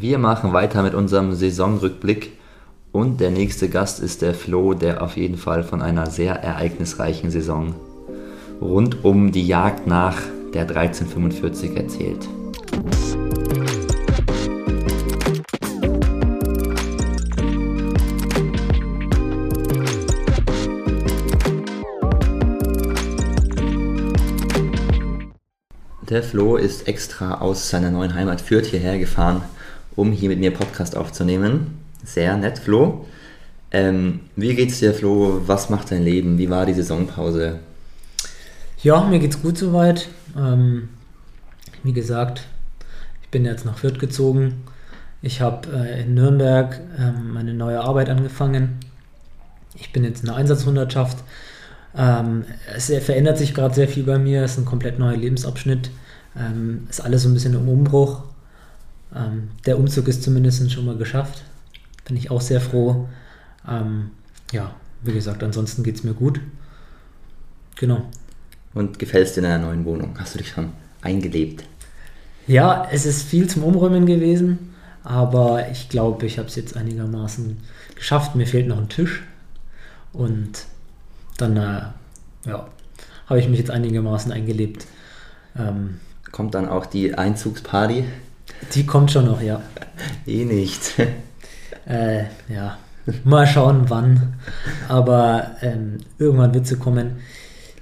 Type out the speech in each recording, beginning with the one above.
Wir machen weiter mit unserem Saisonrückblick und der nächste Gast ist der Flo, der auf jeden Fall von einer sehr ereignisreichen Saison rund um die Jagd nach der 1345 erzählt. Der Flo ist extra aus seiner neuen Heimat Fürth hierher gefahren, um hier mit mir Podcast aufzunehmen. Sehr nett, Flo. Ähm, wie geht's dir, Flo? Was macht dein Leben? Wie war die Saisonpause? Ja, mir geht's gut soweit. Ähm, wie gesagt, ich bin jetzt nach Fürth gezogen. Ich habe äh, in Nürnberg ähm, meine neue Arbeit angefangen. Ich bin jetzt in der Einsatzhundertschaft. Ähm, es verändert sich gerade sehr viel bei mir. Es ist ein komplett neuer Lebensabschnitt. Ähm, ist alles so ein bisschen im Umbruch. Ähm, der Umzug ist zumindest schon mal geschafft. Bin ich auch sehr froh. Ähm, ja, wie gesagt, ansonsten geht es mir gut. Genau. Und gefällt es dir in deiner neuen Wohnung? Hast du dich schon eingelebt? Ja, es ist viel zum Umräumen gewesen, aber ich glaube, ich habe es jetzt einigermaßen geschafft. Mir fehlt noch ein Tisch und dann äh, ja, habe ich mich jetzt einigermaßen eingelebt. Ähm, kommt dann auch die Einzugsparty? Die kommt schon noch, ja. eh nicht. äh, ja, mal schauen wann. Aber ähm, irgendwann wird sie kommen.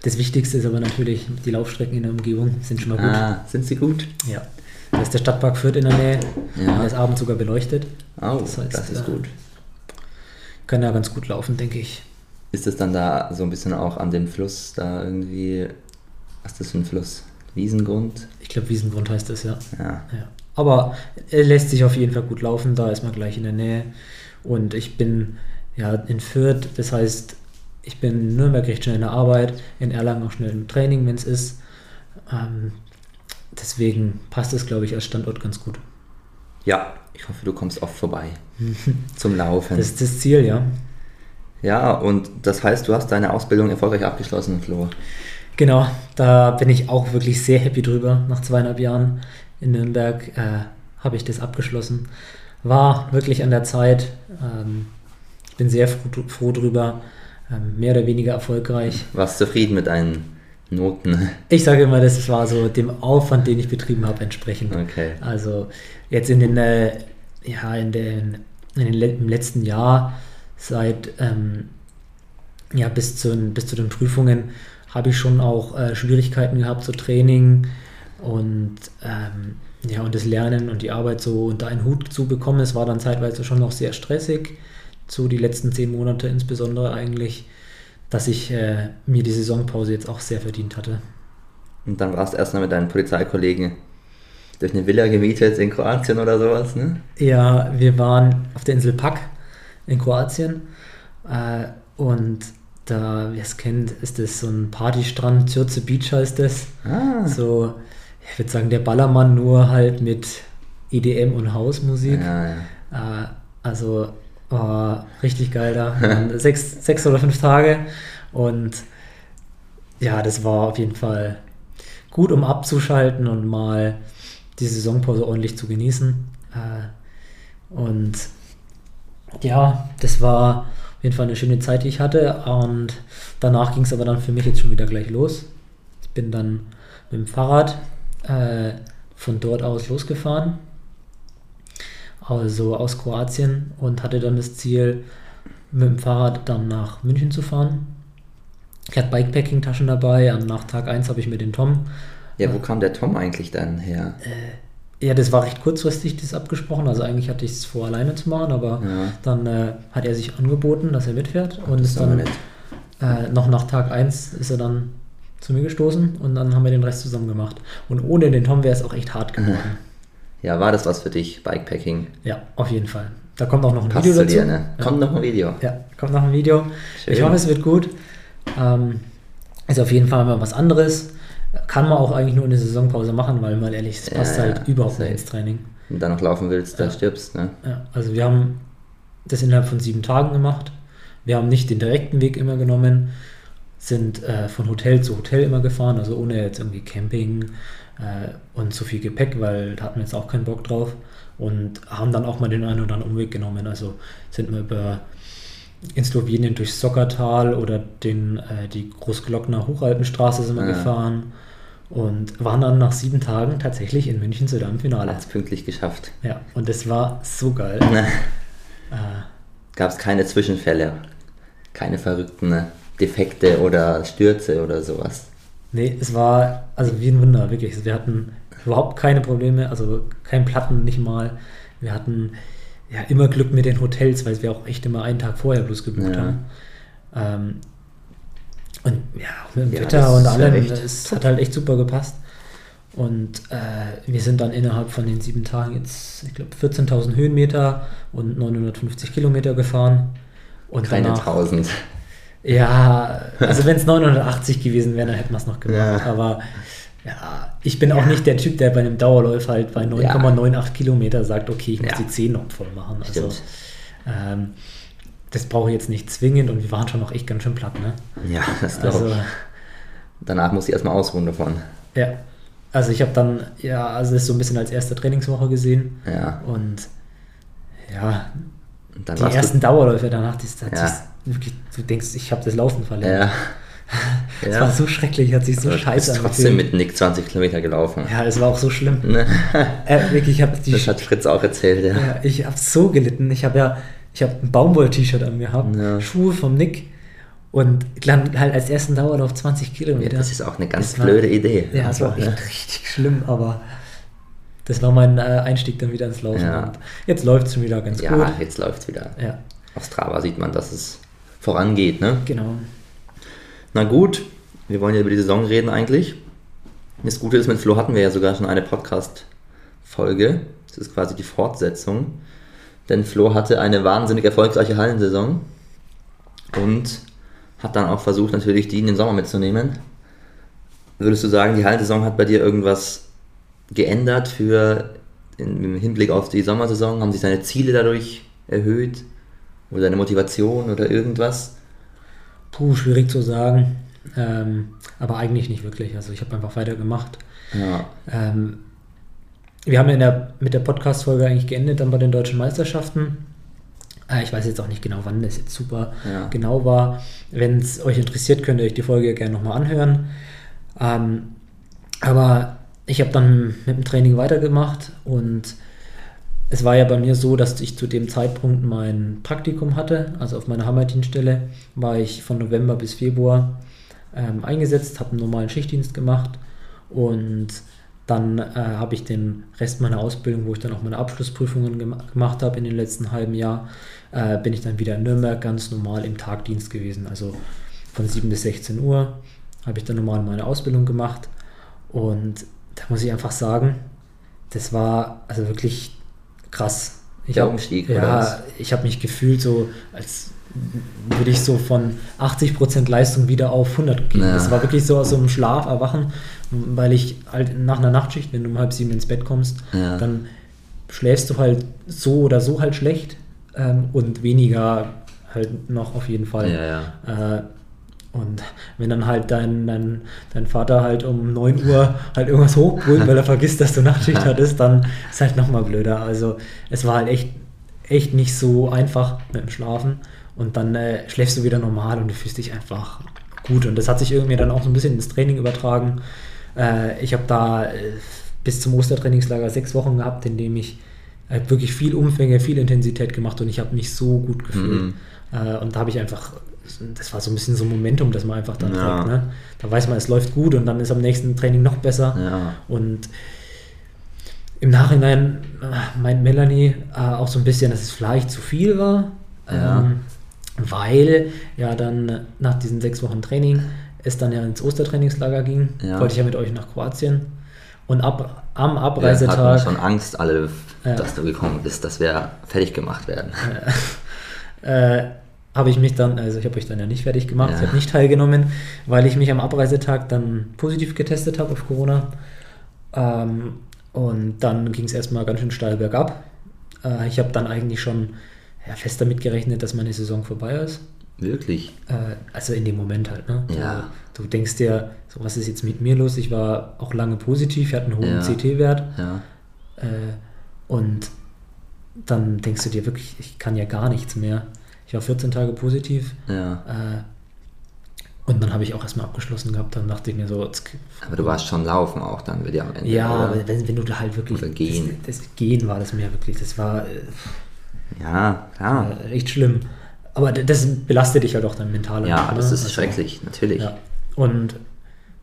Das Wichtigste ist aber natürlich, die Laufstrecken in der Umgebung sind schon mal gut. Ah, sind sie gut? Ja. Da ist der Stadtpark Fürth in der Nähe. Ja. Der ist abends sogar beleuchtet. Oh, das, heißt, das ist äh, gut. Kann ja ganz gut laufen, denke ich. Ist es dann da so ein bisschen auch an dem Fluss da irgendwie, was ist das für ein Fluss? Wiesengrund? Ich glaube, Wiesengrund heißt das, ja. ja. ja. Aber er lässt sich auf jeden Fall gut laufen, da ist man gleich in der Nähe. Und ich bin ja in Fürth, das heißt, ich bin in Nürnberg recht schnell in der Arbeit, in Erlangen auch schnell im Training, wenn es ist. Ähm, deswegen passt es, glaube ich, als Standort ganz gut. Ja, ich hoffe, du kommst oft vorbei zum Laufen. Das ist das Ziel, ja. Ja, und das heißt, du hast deine Ausbildung erfolgreich abgeschlossen, Flo. Genau, da bin ich auch wirklich sehr happy drüber. Nach zweieinhalb Jahren in Nürnberg äh, habe ich das abgeschlossen. War wirklich an der Zeit. Ähm, bin sehr froh, froh drüber. Ähm, mehr oder weniger erfolgreich. Warst zufrieden mit deinen Noten? Ich sage immer, das war so dem Aufwand, den ich betrieben habe, entsprechend. Okay. Also jetzt in den, äh, ja, in den, in den im letzten Jahr, seit ähm, ja, bis zu, bis zu den Prüfungen, habe ich schon auch äh, Schwierigkeiten gehabt, so Training und ähm, ja, und das Lernen und die Arbeit so unter einen Hut zu bekommen. Es war dann zeitweise schon noch sehr stressig, so die letzten zehn Monate insbesondere eigentlich, dass ich äh, mir die Saisonpause jetzt auch sehr verdient hatte. Und dann warst du erstmal mit deinen Polizeikollegen durch eine Villa gemietet in Kroatien oder sowas, ne? Ja, wir waren auf der Insel Pak in Kroatien äh, und da, wer es kennt, ist das so ein Partystrand, Zürze Beach heißt das. Ah. So, ich würde sagen, der Ballermann nur halt mit EDM und Hausmusik. Ja, ja. Äh, also oh, richtig geil da. sechs, sechs oder fünf Tage. Und ja, das war auf jeden Fall gut, um abzuschalten und mal die Saisonpause ordentlich zu genießen. Äh, und ja, das war auf jeden Fall eine schöne Zeit, die ich hatte. Und danach ging es aber dann für mich jetzt schon wieder gleich los. Ich bin dann mit dem Fahrrad äh, von dort aus losgefahren, also aus Kroatien, und hatte dann das Ziel, mit dem Fahrrad dann nach München zu fahren. Ich hatte Bikepacking-Taschen dabei. Nach Tag 1 habe ich mir den Tom. Ja, wo äh, kam der Tom eigentlich dann her? Äh, ja, das war recht kurzfristig, das abgesprochen. Also eigentlich hatte ich es vor, alleine zu machen, aber ja. dann äh, hat er sich angeboten, dass er mitfährt. Und ist dann äh, noch nach Tag 1 ist er dann zu mir gestoßen und dann haben wir den Rest zusammen gemacht. Und ohne den Tom wäre es auch echt hart geworden. Ja, war das was für dich, Bikepacking? Ja, auf jeden Fall. Da kommt auch noch ein Passt Video dazu. Dir, ne? Kommt noch ein Video. Ja, kommt noch ein Video. Schön. Ich hoffe, es wird gut. Ähm, ist auf jeden Fall mal was anderes. Kann man auch eigentlich nur eine Saisonpause machen, weil mal ehrlich, es passt ja, halt ja, überhaupt nicht ins Training. Wenn du da noch laufen willst, da stirbst, ne? Ja, also wir haben das innerhalb von sieben Tagen gemacht. Wir haben nicht den direkten Weg immer genommen. Sind äh, von Hotel zu Hotel immer gefahren, also ohne jetzt irgendwie Camping äh, und zu viel Gepäck, weil da hatten wir jetzt auch keinen Bock drauf und haben dann auch mal den einen oder anderen Umweg genommen. Also sind wir über in Slowenien durch Sockertal oder den, äh, die Großglockner Hochalpenstraße sind wir ja. gefahren und waren dann nach sieben Tagen tatsächlich in München zu deinem Finale. Hat es pünktlich geschafft. Ja, und das war so geil. äh, Gab es keine Zwischenfälle, keine verrückten Defekte oder Stürze oder sowas? Nee, es war also wie ein Wunder, wirklich. Wir hatten überhaupt keine Probleme, also kein Platten nicht mal. Wir hatten ja immer Glück mit den Hotels, weil wir auch echt immer einen Tag vorher bloß gebucht ja. haben. Ähm, und ja, auch mit dem ja, Wetter und allem, es hat halt echt super gepasst. Und äh, wir sind dann innerhalb von den sieben Tagen jetzt, ich glaube, 14.000 Höhenmeter und 950 Kilometer gefahren. Und Keine danach, 1000. Ja, also wenn es 980 gewesen wäre, dann hätten wir es noch gemacht. Ja. Aber ja, ich bin auch nicht der Typ, der bei einem Dauerläufer halt bei 9,98 ja. Kilometer sagt, okay, ich muss ja. die 10 noch voll machen. Also ähm, das brauche ich jetzt nicht zwingend und wir waren schon noch echt ganz schön platt, ne? Ja, das glaube also, ich. Danach muss ich erstmal ausruhen davon. Ja. Also ich habe dann, ja, also das so ein bisschen als erste Trainingswoche gesehen. Ja. Und ja, die ersten Dauerläufe danach, das, das ja. wirklich, du denkst, ich habe das Laufen verlernt. Ja. Es ja. war so schrecklich, hat sich so scheiße angefühlt. trotzdem mit Nick 20 Kilometer gelaufen. Ja, es war auch so schlimm. Ne? äh, wirklich, ich die das hat Fritz auch erzählt, ja. ja ich habe so gelitten. Ich habe ja, ich habe ein Baumwoll-T-Shirt an mir gehabt, ja. Schuhe vom Nick und dann halt als ersten Dauerlauf 20 Kilometer. Ja, das ist auch eine ganz das blöde war, Idee. Ja, das war echt richtig schlimm, aber das war mein äh, Einstieg dann wieder ins Laufen. Und jetzt läuft es schon wieder ganz ja, gut. Ja, jetzt läuft es wieder. Ja. Auf Strava sieht man, dass es vorangeht, ne? Genau. Na gut, wir wollen ja über die Saison reden eigentlich. Das Gute ist, mit Flo hatten wir ja sogar schon eine Podcast-Folge. Das ist quasi die Fortsetzung. Denn Flo hatte eine wahnsinnig erfolgreiche Hallensaison und hat dann auch versucht, natürlich die in den Sommer mitzunehmen. Würdest du sagen, die Hallensaison hat bei dir irgendwas geändert für im Hinblick auf die Sommersaison? Haben sich deine Ziele dadurch erhöht? Oder deine Motivation oder irgendwas? Puh, schwierig zu sagen. Ähm, aber eigentlich nicht wirklich. Also ich habe einfach weitergemacht. Ja. Ähm, wir haben ja der, mit der Podcast-Folge eigentlich geendet dann bei den deutschen Meisterschaften. Äh, ich weiß jetzt auch nicht genau, wann das jetzt super ja. genau war. Wenn es euch interessiert, könnt ihr euch die Folge gerne nochmal anhören. Ähm, aber ich habe dann mit dem Training weitergemacht und es war ja bei mir so, dass ich zu dem Zeitpunkt mein Praktikum hatte. Also auf meiner Hammerdienststelle war ich von November bis Februar ähm, eingesetzt, habe einen normalen Schichtdienst gemacht und dann äh, habe ich den Rest meiner Ausbildung, wo ich dann auch meine Abschlussprüfungen gem gemacht habe in den letzten halben Jahr, äh, bin ich dann wieder in Nürnberg ganz normal im Tagdienst gewesen. Also von 7 bis 16 Uhr habe ich dann normal meine Ausbildung gemacht und da muss ich einfach sagen, das war also wirklich krass. Ich Der Umstieg, hab, Ja, ich habe mich gefühlt so, als würde ich so von 80% Leistung wieder auf 100 gehen. Ja. Das war wirklich so aus so einem Schlaf erwachen, weil ich halt nach einer Nachtschicht, wenn du um halb sieben ins Bett kommst, ja. dann schläfst du halt so oder so halt schlecht ähm, und weniger halt noch auf jeden Fall. Ja, äh, und wenn dann halt dein, dein, dein Vater halt um 9 Uhr halt irgendwas hochbrüllt, weil er vergisst, dass du Nachtschicht hattest, dann ist halt nochmal blöder. Also es war halt echt, echt nicht so einfach mit dem Schlafen. Und dann äh, schläfst du wieder normal und du fühlst dich einfach gut. Und das hat sich irgendwie dann auch so ein bisschen ins Training übertragen. Äh, ich habe da äh, bis zum Ostertrainingslager sechs Wochen gehabt, in dem ich halt wirklich viel Umfänge, viel Intensität gemacht und ich habe mich so gut gefühlt. Mhm. Äh, und da habe ich einfach das war so ein bisschen so ein Momentum, das man einfach dann ja. trägt. Ne? Da weiß man, es läuft gut und dann ist am nächsten Training noch besser. Ja. Und im Nachhinein äh, meint Melanie äh, auch so ein bisschen, dass es vielleicht zu viel war, ja. ähm, weil ja dann nach diesen sechs Wochen Training es dann ja ins Ostertrainingslager ging. Wollte ich ja mit euch nach Kroatien. Und ab, am Abreisetag. Wir hatten schon Angst, alle, dass du gekommen bist, dass wir fertig gemacht werden. äh, habe ich mich dann, also ich habe euch dann ja nicht fertig gemacht, ja. ich habe nicht teilgenommen, weil ich mich am Abreisetag dann positiv getestet habe auf Corona. Ähm, und dann ging es erstmal ganz schön steil bergab. Äh, ich habe dann eigentlich schon ja, fest damit gerechnet, dass meine Saison vorbei ist. Wirklich? Äh, also in dem Moment halt. Ne? Ja. Du, du denkst dir, so was ist jetzt mit mir los? Ich war auch lange positiv, ich hatte einen hohen Ja. CT-Wert. Ja. Äh, und dann denkst du dir wirklich, ich kann ja gar nichts mehr. Ich war 14 Tage positiv. Ja. Äh, und dann habe ich auch erstmal abgeschlossen gehabt. Dann dachte ich mir so, Aber du warst schon laufen auch dann wieder am Ende. ja, wenn, wenn du da halt wirklich. Oder gehen. Das, das Gehen war das mir wirklich. Das war äh, Ja, klar. äh, echt schlimm. Aber das belastet dich halt auch dann mental. Ja, ne? das ist Also, schrecklich, natürlich. Ja. Und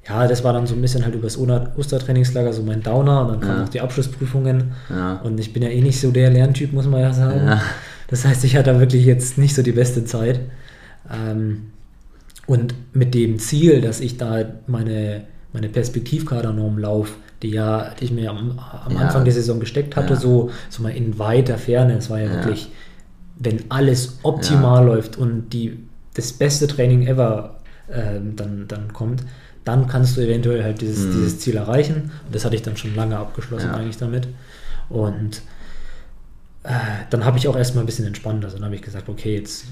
ja, das war dann so ein bisschen halt übers Oster- Ostertrainingslager so mein Downer und dann kamen Ja. noch die Abschlussprüfungen. Ja. Und ich bin ja eh nicht so der Lerntyp, muss man ja sagen. Ja. Das heißt, ich hatte da wirklich jetzt nicht so die beste Zeit. Ähm, und mit dem Ziel, dass ich da meine, meine Perspektivkadernorm laufe, die ja, die ich mir am, am Ja. Anfang der Saison gesteckt hatte, Ja. so, so mal in weiter Ferne. Es war ja, Ja. wirklich, wenn alles optimal läuft und die, das beste Training ever ähm, dann, dann kommt, dann kannst du eventuell halt dieses, Mhm. dieses Ziel erreichen. Und das hatte ich dann schon lange abgeschlossen eigentlich damit. Und äh, dann habe ich auch erstmal ein bisschen entspannt. Also dann habe ich gesagt, okay, jetzt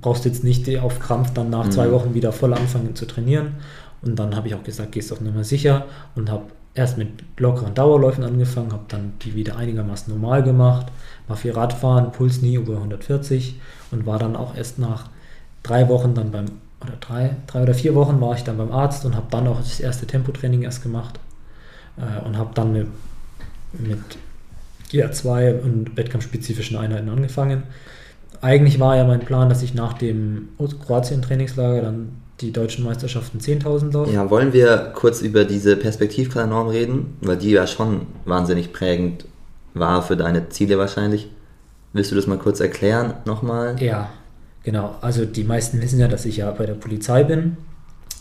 brauchst du jetzt nicht auf Krampf dann nach Mhm. zwei Wochen wieder voll anfangen zu trainieren. Und dann habe ich auch gesagt, gehst auf Nummer sicher und habe erst mit lockeren Dauerläufen angefangen, habe dann die wieder einigermaßen normal gemacht, war viel Radfahren, Puls nie über 140 und war dann auch erst nach drei Wochen dann beim, oder drei, drei oder vier Wochen war ich dann beim Arzt und habe dann auch das erste Tempotraining erst gemacht äh, und habe dann mit, mit GR2 und wettkampfspezifischen Einheiten angefangen. Eigentlich war ja mein Plan, dass ich nach dem Kroatien-Trainingslager dann die deutschen Meisterschaften 10.000 laufe. Ja, wollen wir kurz über diese Perspektivkadernorm reden? Weil die ja schon wahnsinnig prägend war für deine Ziele wahrscheinlich. Willst du das mal kurz erklären nochmal? Ja, genau. Also die meisten wissen ja, dass ich ja bei der Polizei bin,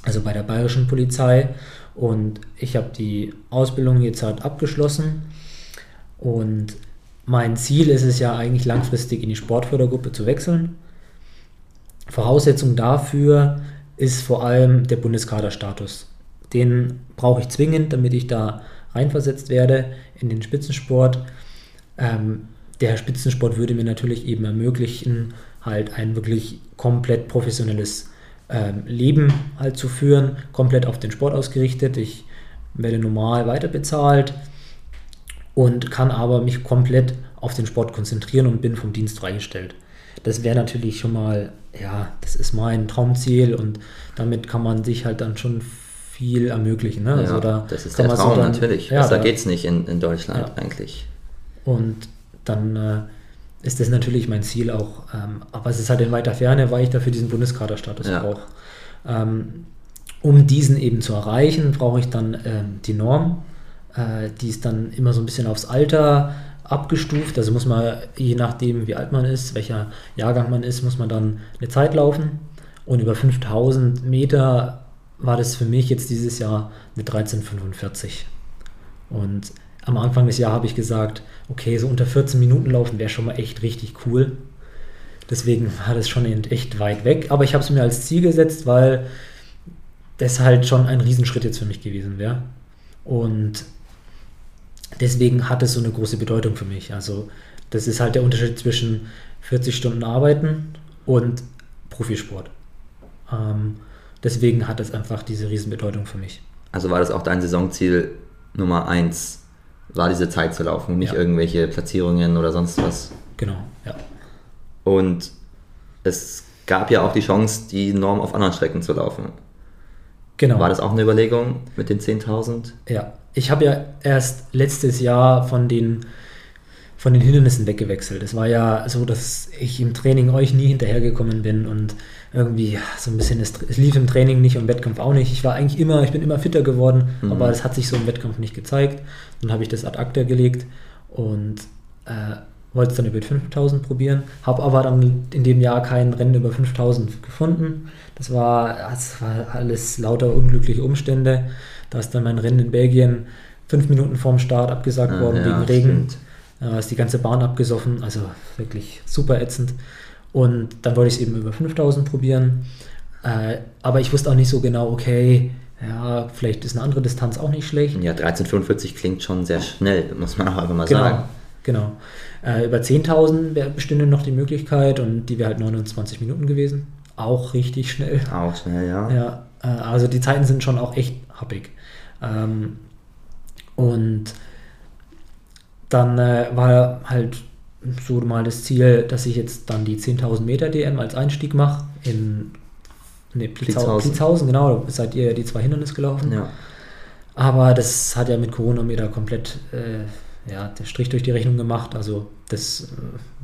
also bei der bayerischen Polizei. Und ich habe die Ausbildung jetzt halt abgeschlossen. Und mein Ziel ist es ja eigentlich langfristig in die Sportfördergruppe zu wechseln. Voraussetzung dafür ist vor allem der Bundeskaderstatus. Den brauche ich zwingend, damit ich da reinversetzt werde in den Spitzensport. Ähm, der Spitzensport würde mir natürlich eben ermöglichen, halt ein wirklich komplett professionelles ähm, Leben halt zu führen, komplett auf den Sport ausgerichtet. Ich werde normal weiterbezahlt und kann aber mich komplett auf den Sport konzentrieren und bin vom Dienst freigestellt. Das wäre natürlich schon mal, ja, das ist mein Traumziel und damit kann man sich halt dann schon viel ermöglichen. Ne? Ja, also da das ist der Traum so dann- natürlich. Ja, Besser da- geht's nicht in, in Deutschland Ja. eigentlich. und dann äh, ist das natürlich mein Ziel auch. Ähm, aber es ist halt in weiter Ferne, weil ich dafür diesen Bundeskaderstatus Ja. brauche. Ähm, um diesen eben zu erreichen, brauche ich dann ähm, die Norm. Äh, die ist dann immer so ein bisschen aufs Alter abgestuft. Also muss man, je nachdem wie alt man ist, welcher Jahrgang man ist, muss man dann eine Zeit laufen. Und über 5000 Meter war das für mich jetzt dieses Jahr eine 1345. Und am Anfang des Jahres habe ich gesagt, okay, so unter 14 Minuten laufen wäre schon mal echt richtig cool. Deswegen war das schon echt weit weg. Aber ich habe es mir als Ziel gesetzt, weil das halt schon ein Riesenschritt jetzt für mich gewesen wäre. Und deswegen hat es so eine große Bedeutung für mich. Also das ist halt der Unterschied zwischen 40 Stunden Arbeiten und Profisport. Ähm, deswegen hat es einfach diese Riesenbedeutung für mich. Also war das auch dein Saisonziel Nummer eins, war diese Zeit zu laufen und nicht Ja. irgendwelche Platzierungen oder sonst was. Genau, ja. Und es gab ja auch die Chance, die Norm auf anderen Strecken zu laufen. Genau. War das auch eine Überlegung mit den 10.000? Ja, ich habe ja erst letztes Jahr von den, von den Hindernissen weggewechselt. Es war ja so, dass ich im Training euch nie hinterhergekommen bin und irgendwie so ein bisschen, es, es lief im Training nicht und im Wettkampf auch nicht. Ich war eigentlich immer, ich bin immer fitter geworden, Mhm. aber es hat sich so im Wettkampf nicht gezeigt. Dann habe ich das ad acta gelegt und äh, wollte es dann über die 5000 probieren, habe aber dann in dem Jahr kein Rennen über 5000 gefunden. Das war, das war alles lauter unglückliche Umstände. Da ist dann mein Rennen in Belgien fünf Minuten vorm Start abgesagt Ah, worden ja, wegen Regen. Da ist die ganze Bahn abgesoffen, also wirklich super ätzend. Und dann wollte ich es eben über 5000 probieren. Äh, aber ich wusste auch nicht so genau, okay, ja, vielleicht ist eine andere Distanz auch nicht schlecht. Ja, 1345 klingt schon sehr schnell, muss man auch einfach mal Genau, sagen. Genau. Äh, über 10.000 bestünde noch die Möglichkeit und die wäre halt 29 Minuten gewesen. Auch richtig schnell. Auch schnell, ja. Ja, äh, also die Zeiten sind schon auch echt happig. Ähm, und dann äh, war halt so mal das Ziel, dass ich jetzt dann die 10.000 Meter DM als Einstieg mache in ne, Plitzhausen. Plitzhausen, genau, da seid ihr die zwei Hindernisse gelaufen. Ja. Aber das hat ja mit Corona mir da komplett äh, ja, der Strich durch die Rechnung gemacht. Also das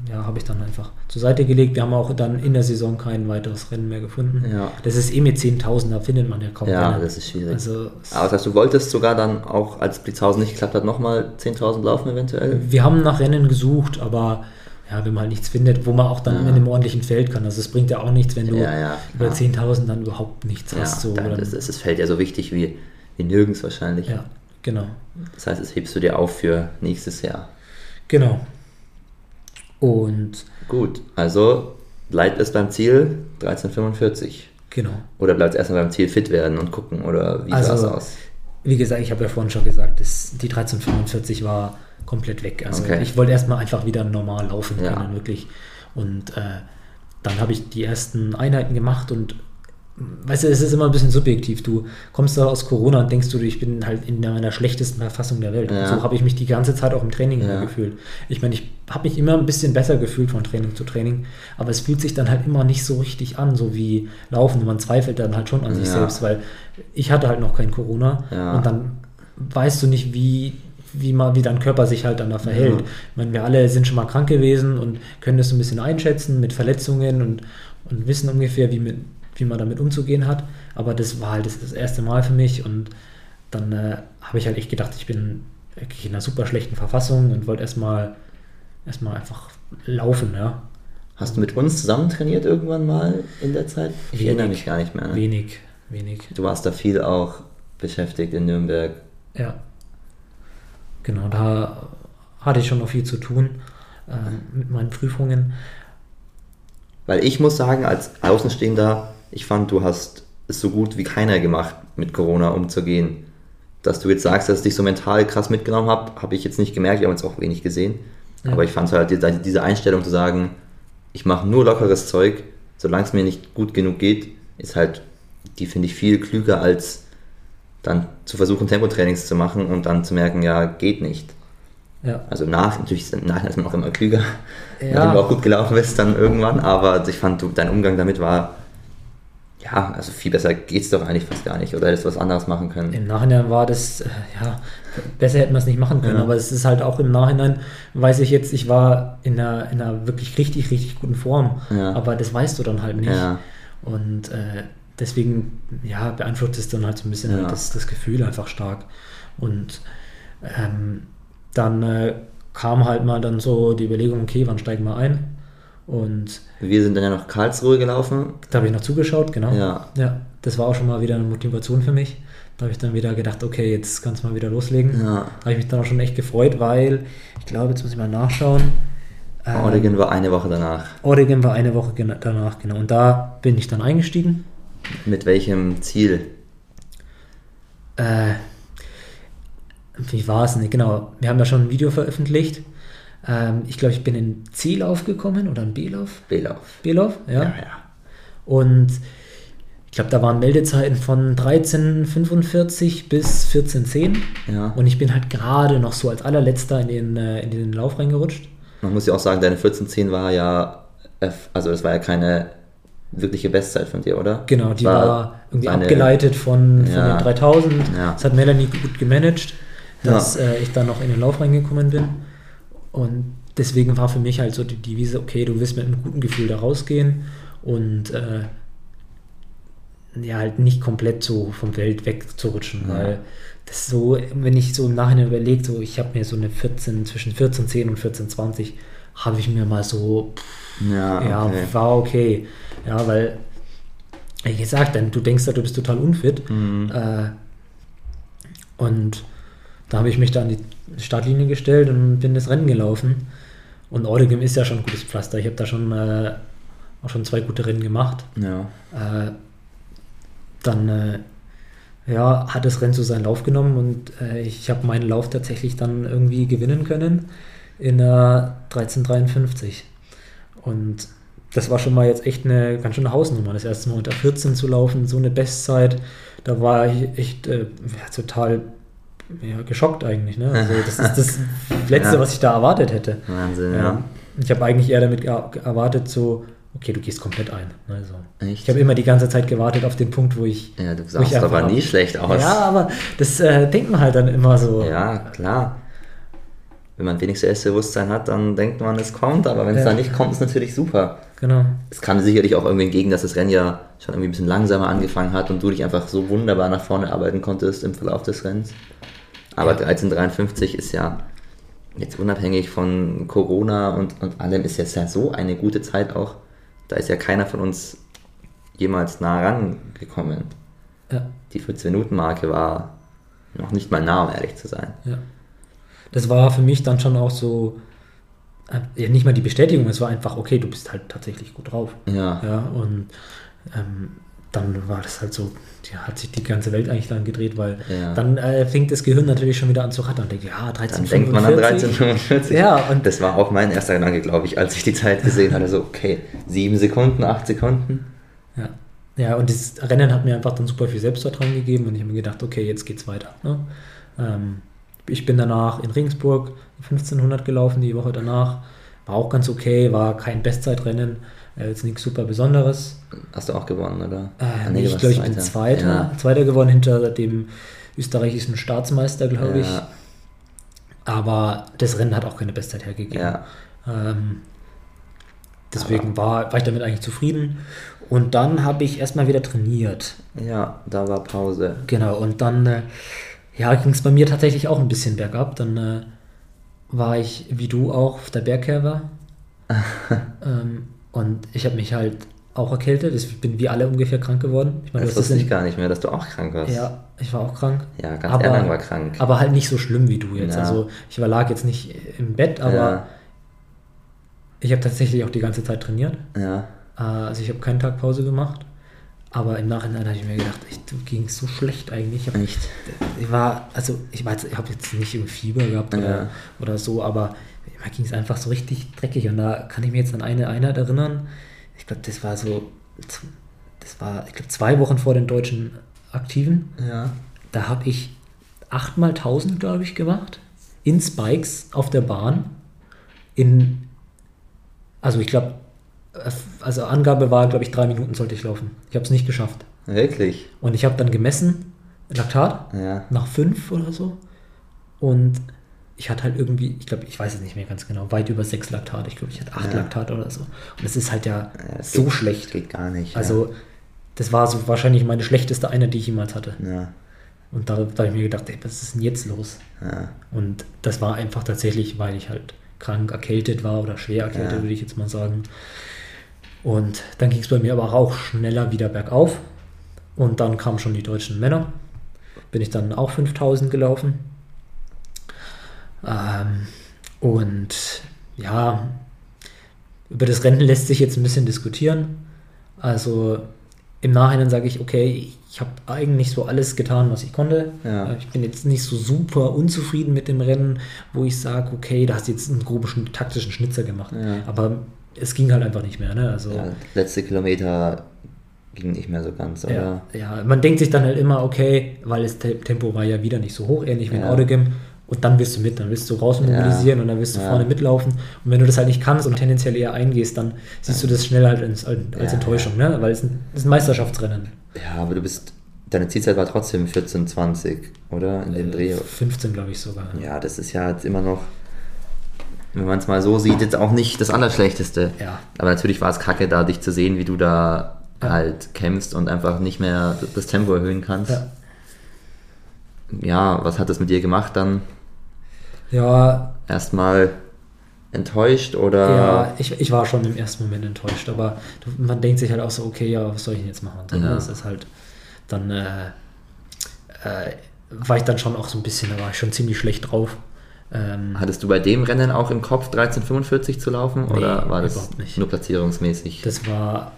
äh, ja, habe ich dann einfach zur Seite gelegt. Wir haben auch dann in der Saison kein weiteres Rennen mehr gefunden. Ja. Das ist eh mit 10.000, da findet man ja kaum Ja, Rennen. das ist schwierig. Also Aber das heißt, du wolltest sogar dann auch, als Blitzhausen nicht geklappt hat, nochmal 10.000 laufen eventuell? wir haben nach Rennen gesucht, aber ja, wenn man halt nichts findet, wo man auch dann Ja. in einem ordentlichen Feld kann. Also es bringt ja auch nichts, wenn du Ja, ja, über klar. 10.000 dann überhaupt nichts hast. So, das, ist, das Feld ja so wichtig wie, wie nirgends wahrscheinlich. ja, genau. Das heißt, das hebst du dir auf für nächstes Jahr. Genau. Und Gut, also bleibt es beim Ziel 1345. genau. Oder bleibt es erstmal beim Ziel fit werden und gucken? Oder wie sah Also- es aus? Wie gesagt, ich habe ja vorhin schon gesagt, dass die 1345 war komplett weg. Also Okay. ich wollte erstmal einfach wieder normal laufen Ja. können, wirklich. Und äh, dann habe ich die ersten Einheiten gemacht und weißt du, es ist immer ein bisschen subjektiv. Du kommst da aus Corona und denkst du, ich bin halt in meiner schlechtesten Verfassung der Welt. Ja. So habe ich mich die ganze Zeit auch im Training Ja. gefühlt. Ich meine, ich habe mich immer ein bisschen besser gefühlt von Training zu Training, aber es fühlt sich dann halt immer nicht so richtig an, so wie Laufen. Und man zweifelt dann halt schon an sich Ja. selbst, weil ich hatte halt noch kein Corona und dann weißt du nicht, wie, wie, mal, wie dein Körper sich halt dann da verhält. Ich meine, wir alle sind schon mal krank gewesen und können das so ein bisschen einschätzen mit Verletzungen und, und wissen ungefähr, wie, mit, wie man damit umzugehen hat. Aber das war halt das, das erste Mal für mich und dann äh, habe ich halt echt gedacht, ich bin wirklich in einer super schlechten Verfassung und wollte erstmal erstmal einfach laufen, ja. Hast du mit uns zusammen trainiert irgendwann mal in der Zeit? Ich Wenig. erinnere mich gar nicht mehr. Ne? Wenig, wenig. Du warst da viel auch beschäftigt in Nürnberg. Ja. Genau, da hatte ich schon noch viel zu tun ähm, mit meinen Prüfungen. Weil ich muss sagen, als Außenstehender, ich fand, du hast es so gut wie keiner gemacht, mit Corona umzugehen. Dass du jetzt sagst, dass ich dich so mental krass mitgenommen habe, habe ich jetzt nicht gemerkt, wir haben jetzt auch wenig gesehen. Ja. Aber ich fand halt die- diese Einstellung zu sagen, ich mache nur lockeres Zeug, solange es mir nicht gut genug geht, ist halt, die finde ich viel klüger als dann zu versuchen, Tempotrainings zu machen und dann zu merken, ja, geht nicht. Ja. Also nach, natürlich ist im Nachhinein ist man auch immer klüger, Ja. nachdem du auch gut gelaufen bist dann irgendwann, aber ich fand, du, dein Umgang damit war, ja, also viel besser geht's doch eigentlich fast gar nicht oder hättest du was anderes machen können. Im Nachhinein war das, äh, ja, besser hätten wir es nicht machen können, Ja. aber es ist halt auch im Nachhinein, weiß ich jetzt, ich war in einer, in einer wirklich richtig, richtig guten Form, Ja. aber das weißt du dann halt nicht. Ja. Und äh, deswegen, ja, beeinflusst es dann halt so ein bisschen halt das, das Gefühl einfach stark. Und ähm, dann äh, kam halt mal dann so die Überlegung, okay, wann steigen wir ein? Und Wir sind dann ja nach Karlsruhe gelaufen. da habe ich noch zugeschaut, genau. Ja. ja. Das war auch schon mal wieder eine Motivation für mich. Da habe ich dann wieder gedacht, okay, jetzt kannst du mal wieder loslegen. Ja. Da habe ich mich dann auch schon echt gefreut, weil ich glaube, jetzt muss ich mal nachschauen. Ähm, Oregon war eine Woche danach. Oregon war eine Woche danach, genau. Und da bin ich dann eingestiegen. Mit welchem Ziel? Äh, wie war es denn? Genau, wir haben ja schon ein Video veröffentlicht. Ähm, ich glaube, ich bin in C-Lauf gekommen oder in B-Lauf. B-Lauf. B-Lauf, ja. ja. Und ich glaube, da waren Meldezeiten von 13,45 bis 14,10. Ja. Und ich bin halt gerade noch so als allerletzter in den, äh, in den Lauf reingerutscht. Man muss ja auch sagen, deine 14.10 war ja, also das war ja keine wirkliche Bestzeit von dir, oder? Genau, die war, irgendwie eine- abgeleitet von, von Ja. den 3000. Ja. Das hat Melanie gut gemanagt, dass Ja. äh, ich dann noch in den Lauf reingekommen bin. Und deswegen war für mich halt so die Devise, okay, du wirst mit einem guten Gefühl da rausgehen und äh, ja, halt nicht komplett so vom Feld wegzurutschen, Ja. weil das so, wenn ich so im Nachhinein überlege, so ich habe mir so eine 14, zwischen 14,10 und 14,20 habe ich mir mal so Ja, ja, okay. war okay. Ja, weil, wie gesagt, dann, du denkst ja, du bist total unfit. Mhm. Äh, und da habe ich mich da an die Startlinie gestellt und bin das Rennen gelaufen. Und Oregon ist ja schon ein gutes Pflaster. Ich habe da schon äh, auch schon zwei gute Rennen gemacht. Ja. Äh, dann äh, ja, hat das Rennen so seinen Lauf genommen und äh, ich habe meinen Lauf tatsächlich dann irgendwie gewinnen können. in der 1353. Und das war schon mal jetzt echt eine ganz schöne Hausnummer, das erste Mal unter 14 zu laufen, so eine Bestzeit. Da war ich echt äh, ja, total ja, geschockt eigentlich. Ne? Also das ist das Letzte, ja. was ich da erwartet hätte. Wahnsinn, ja. Ich habe eigentlich eher damit erwartet, so, okay, du gehst komplett ein. Also, ich habe immer die ganze Zeit gewartet auf den Punkt, wo ich. Ja, du sahst aber nie schlecht aus. Ja, aber das äh, denkt man halt dann immer so. Ja, klar. Wenn man wenig Selbstbewusstsein hat, dann denkt man, es kommt, aber wenn es dann nicht kommt, ist es natürlich super. Genau. Es kam sicherlich auch irgendwie entgegen, dass das Rennen ja schon irgendwie ein bisschen langsamer angefangen hat und du dich einfach so wunderbar nach vorne arbeiten konntest im Verlauf des Rennens. Aber ja. 1353 ist ja jetzt unabhängig von Corona und, und allem, ist jetzt ja so eine gute Zeit auch. Da ist ja keiner von uns jemals nah rangekommen. Ja. Die 14-Minuten-Marke war noch nicht mal nah, um ehrlich zu sein. Ja. Das war für mich dann schon auch so, äh, nicht mal die Bestätigung, es war einfach, okay, du bist halt tatsächlich gut drauf. Ja. ja und ähm, dann war das halt so, ja, hat sich die ganze Welt eigentlich dann gedreht, weil ja. dann äh, fängt das Gehirn natürlich schon wieder an zu rattern und denkt, ja, 1345. Dann denkt man an 1345. Ja, und das war auch mein erster Gedanke, glaube ich, als ich die Zeit gesehen hatte, so, okay, sieben Sekunden, acht Sekunden. Ja. Ja, und das Rennen hat mir einfach dann super viel Selbstvertrauen gegeben und ich habe mir gedacht, okay, jetzt geht's weiter. Ne? Ähm, ich bin danach in Regensburg 1500 gelaufen, die Woche danach. War auch ganz okay, war kein Bestzeitrennen, äh, jetzt nichts super Besonderes. Hast du auch gewonnen, oder? Äh, ah, nee, ich glaube, ich bin Zweiter. Ja. Zweiter gewonnen hinter dem österreichischen Staatsmeister, glaube ich. Ja. Aber das Rennen hat auch keine Bestzeit hergegeben. Ja. Ähm, deswegen war, war ich damit eigentlich zufrieden. Und dann habe ich erstmal wieder trainiert. Ja, da war Pause. Genau, und dann äh, ja, ging es bei mir tatsächlich auch ein bisschen bergab. Dann äh, war ich, wie du auch, auf der Bergkerbe. ähm, und ich habe mich halt auch erkältet. Ich bin wie alle ungefähr krank geworden. Ich meine, das wusste ich gar nicht mehr, dass du auch krank warst. Ja, ich war auch krank. Ja, ganz aber, Erlang war krank. Aber halt nicht so schlimm wie du jetzt. Ja. Also ich war, lag jetzt nicht im Bett, aber ja. ich habe tatsächlich auch die ganze Zeit trainiert. Ja. Äh, also ich habe keinen Tag Pause gemacht. Aber im Nachhinein habe ich mir gedacht, ich, du ging so schlecht eigentlich. Ich, hab, Echt? ich war, also ich weiß, ich habe jetzt nicht im Fieber gehabt oder, ja. oder so, aber mir ging es einfach so richtig dreckig. Und da kann ich mir jetzt an eine Einheit erinnern. Ich glaube, das war so, das war, ich glaube, zwei Wochen vor den deutschen Aktiven. Ja. Da habe ich achtmal 1000, glaube ich, gemacht. In Spikes auf der Bahn. In, also ich glaube, also Angabe war, glaube ich, drei Minuten sollte ich laufen. Ich habe es nicht geschafft. Wirklich? Und ich habe dann gemessen, Laktat, ja. nach fünf oder so. Und ich hatte halt irgendwie, ich glaube, ich weiß es nicht mehr ganz genau, weit über sechs Laktat. Ich glaube, ich hatte acht ja. Laktat oder so. Und das ist halt ja, ja so geht, schlecht. Geht gar nicht. Also, das war so wahrscheinlich meine schlechteste Einheit, die ich jemals hatte. Ja. Und da, da habe ich mir gedacht, ey, was ist denn jetzt los? Ja. Und das war einfach tatsächlich, weil ich halt krank erkältet war oder schwer erkältet, würde ich jetzt mal sagen. Und dann ging es bei mir aber auch schneller wieder bergauf. Und dann kamen schon die deutschen Männer. Bin ich dann auch 5000 gelaufen. Ähm, und ja, über das Rennen lässt sich jetzt ein bisschen diskutieren. Also im Nachhinein sage ich, okay, ich habe eigentlich so alles getan, was ich konnte. Ja. Äh, ich bin jetzt nicht so super unzufrieden mit dem Rennen, wo ich sage, okay, da hast du jetzt einen groben taktischen Schnitzer gemacht. Ja. Aber es ging halt einfach nicht mehr. Ne? Also, ja, letzte Kilometer ging nicht mehr so ganz, oder? Ja, man denkt sich dann halt immer, okay, weil das Tempo war ja wieder nicht so hoch, ähnlich wie in Autogym. Und dann willst du mit, dann willst du rausmobilisieren ja. und dann willst du ja. vorne mitlaufen. Und wenn du das halt nicht kannst und tendenziell eher eingehst, dann siehst du das schnell halt als, als Enttäuschung, ne? weil es ein, ist ein Meisterschaftsrennen. Ja, aber du bist, deine Zielzeit war trotzdem 14, 20, oder? In dem Dreh. 15, glaube ich sogar. Ja, das ist ja jetzt immer noch wenn man es mal so sieht, jetzt auch nicht das Allerschlechteste. Ja. Aber natürlich war es kacke, da dich zu sehen, wie du da ja. halt kämpfst und einfach nicht mehr das Tempo erhöhen kannst. Ja. ja, was hat das mit dir gemacht dann? Ja. Erstmal enttäuscht oder? Ja, ich, ich war schon im ersten Moment enttäuscht, aber man denkt sich halt auch so, okay, ja, was soll ich denn jetzt machen? So, ne? ja. Das ist halt, dann äh, äh, war ich dann schon auch so ein bisschen, da war ich schon ziemlich schlecht drauf. Ähm, Hattest du bei dem Rennen auch im Kopf 1345 zu laufen nee, oder war das nur platzierungsmäßig? Das war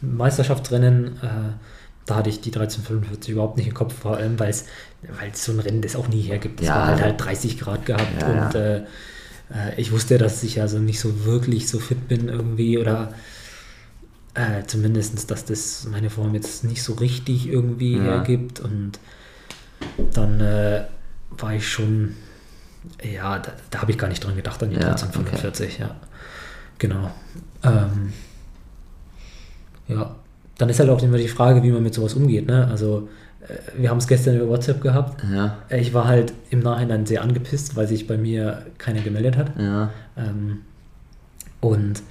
Meisterschaftsrennen, äh, da hatte ich die 1345 überhaupt nicht im Kopf, vor allem weil es so ein Rennen das auch nie hergibt. Es ja, war halt, halt 30 Grad gehabt ja, und ja. Äh, Äh, ich wusste, dass ich also nicht so wirklich so fit bin irgendwie oder äh, zumindest, dass das meine Form jetzt nicht so richtig irgendwie hergibt und dann äh, war ich schon, ja, da, da habe ich gar nicht dran gedacht an die Ja, 1345, ja. Genau. Ähm, ja, dann ist halt auch immer die Frage, wie man mit sowas umgeht. Ne? Also, äh, wir haben es gestern über WhatsApp gehabt. Ja, Äh, Ich war halt im Nachhinein sehr angepisst, weil sich bei mir keiner gemeldet hat. ja. Ähm, und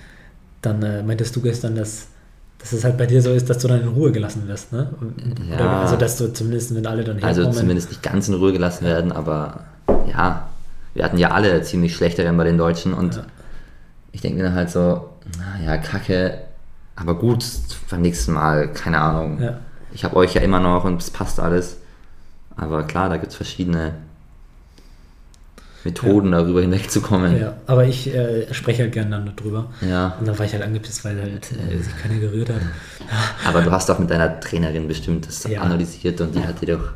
dann äh, meintest du gestern, dass, dass es halt bei dir so ist, dass du dann in Ruhe gelassen wirst. Ne? Ja. Oder, also, dass du zumindest, wenn alle dann Also herkommen- zumindest nicht ganz in Ruhe gelassen werden, aber ja, wir hatten ja alle ziemlich schlechte Rennen bei den Deutschen und ich denke mir dann halt so, naja, kacke, aber gut, beim nächsten Mal, keine Ahnung. Ja. Ich habe euch ja immer noch und es passt alles. Aber klar, da gibt es verschiedene Methoden, darüber hinwegzukommen. Ja, aber ich äh, spreche halt gerne dann darüber. Ja. Und dann war ich halt angepisst, weil halt äh, sich keiner gerührt hat. Aber du hast doch mit deiner Trainerin bestimmt das Ja. analysiert und die hat dir doch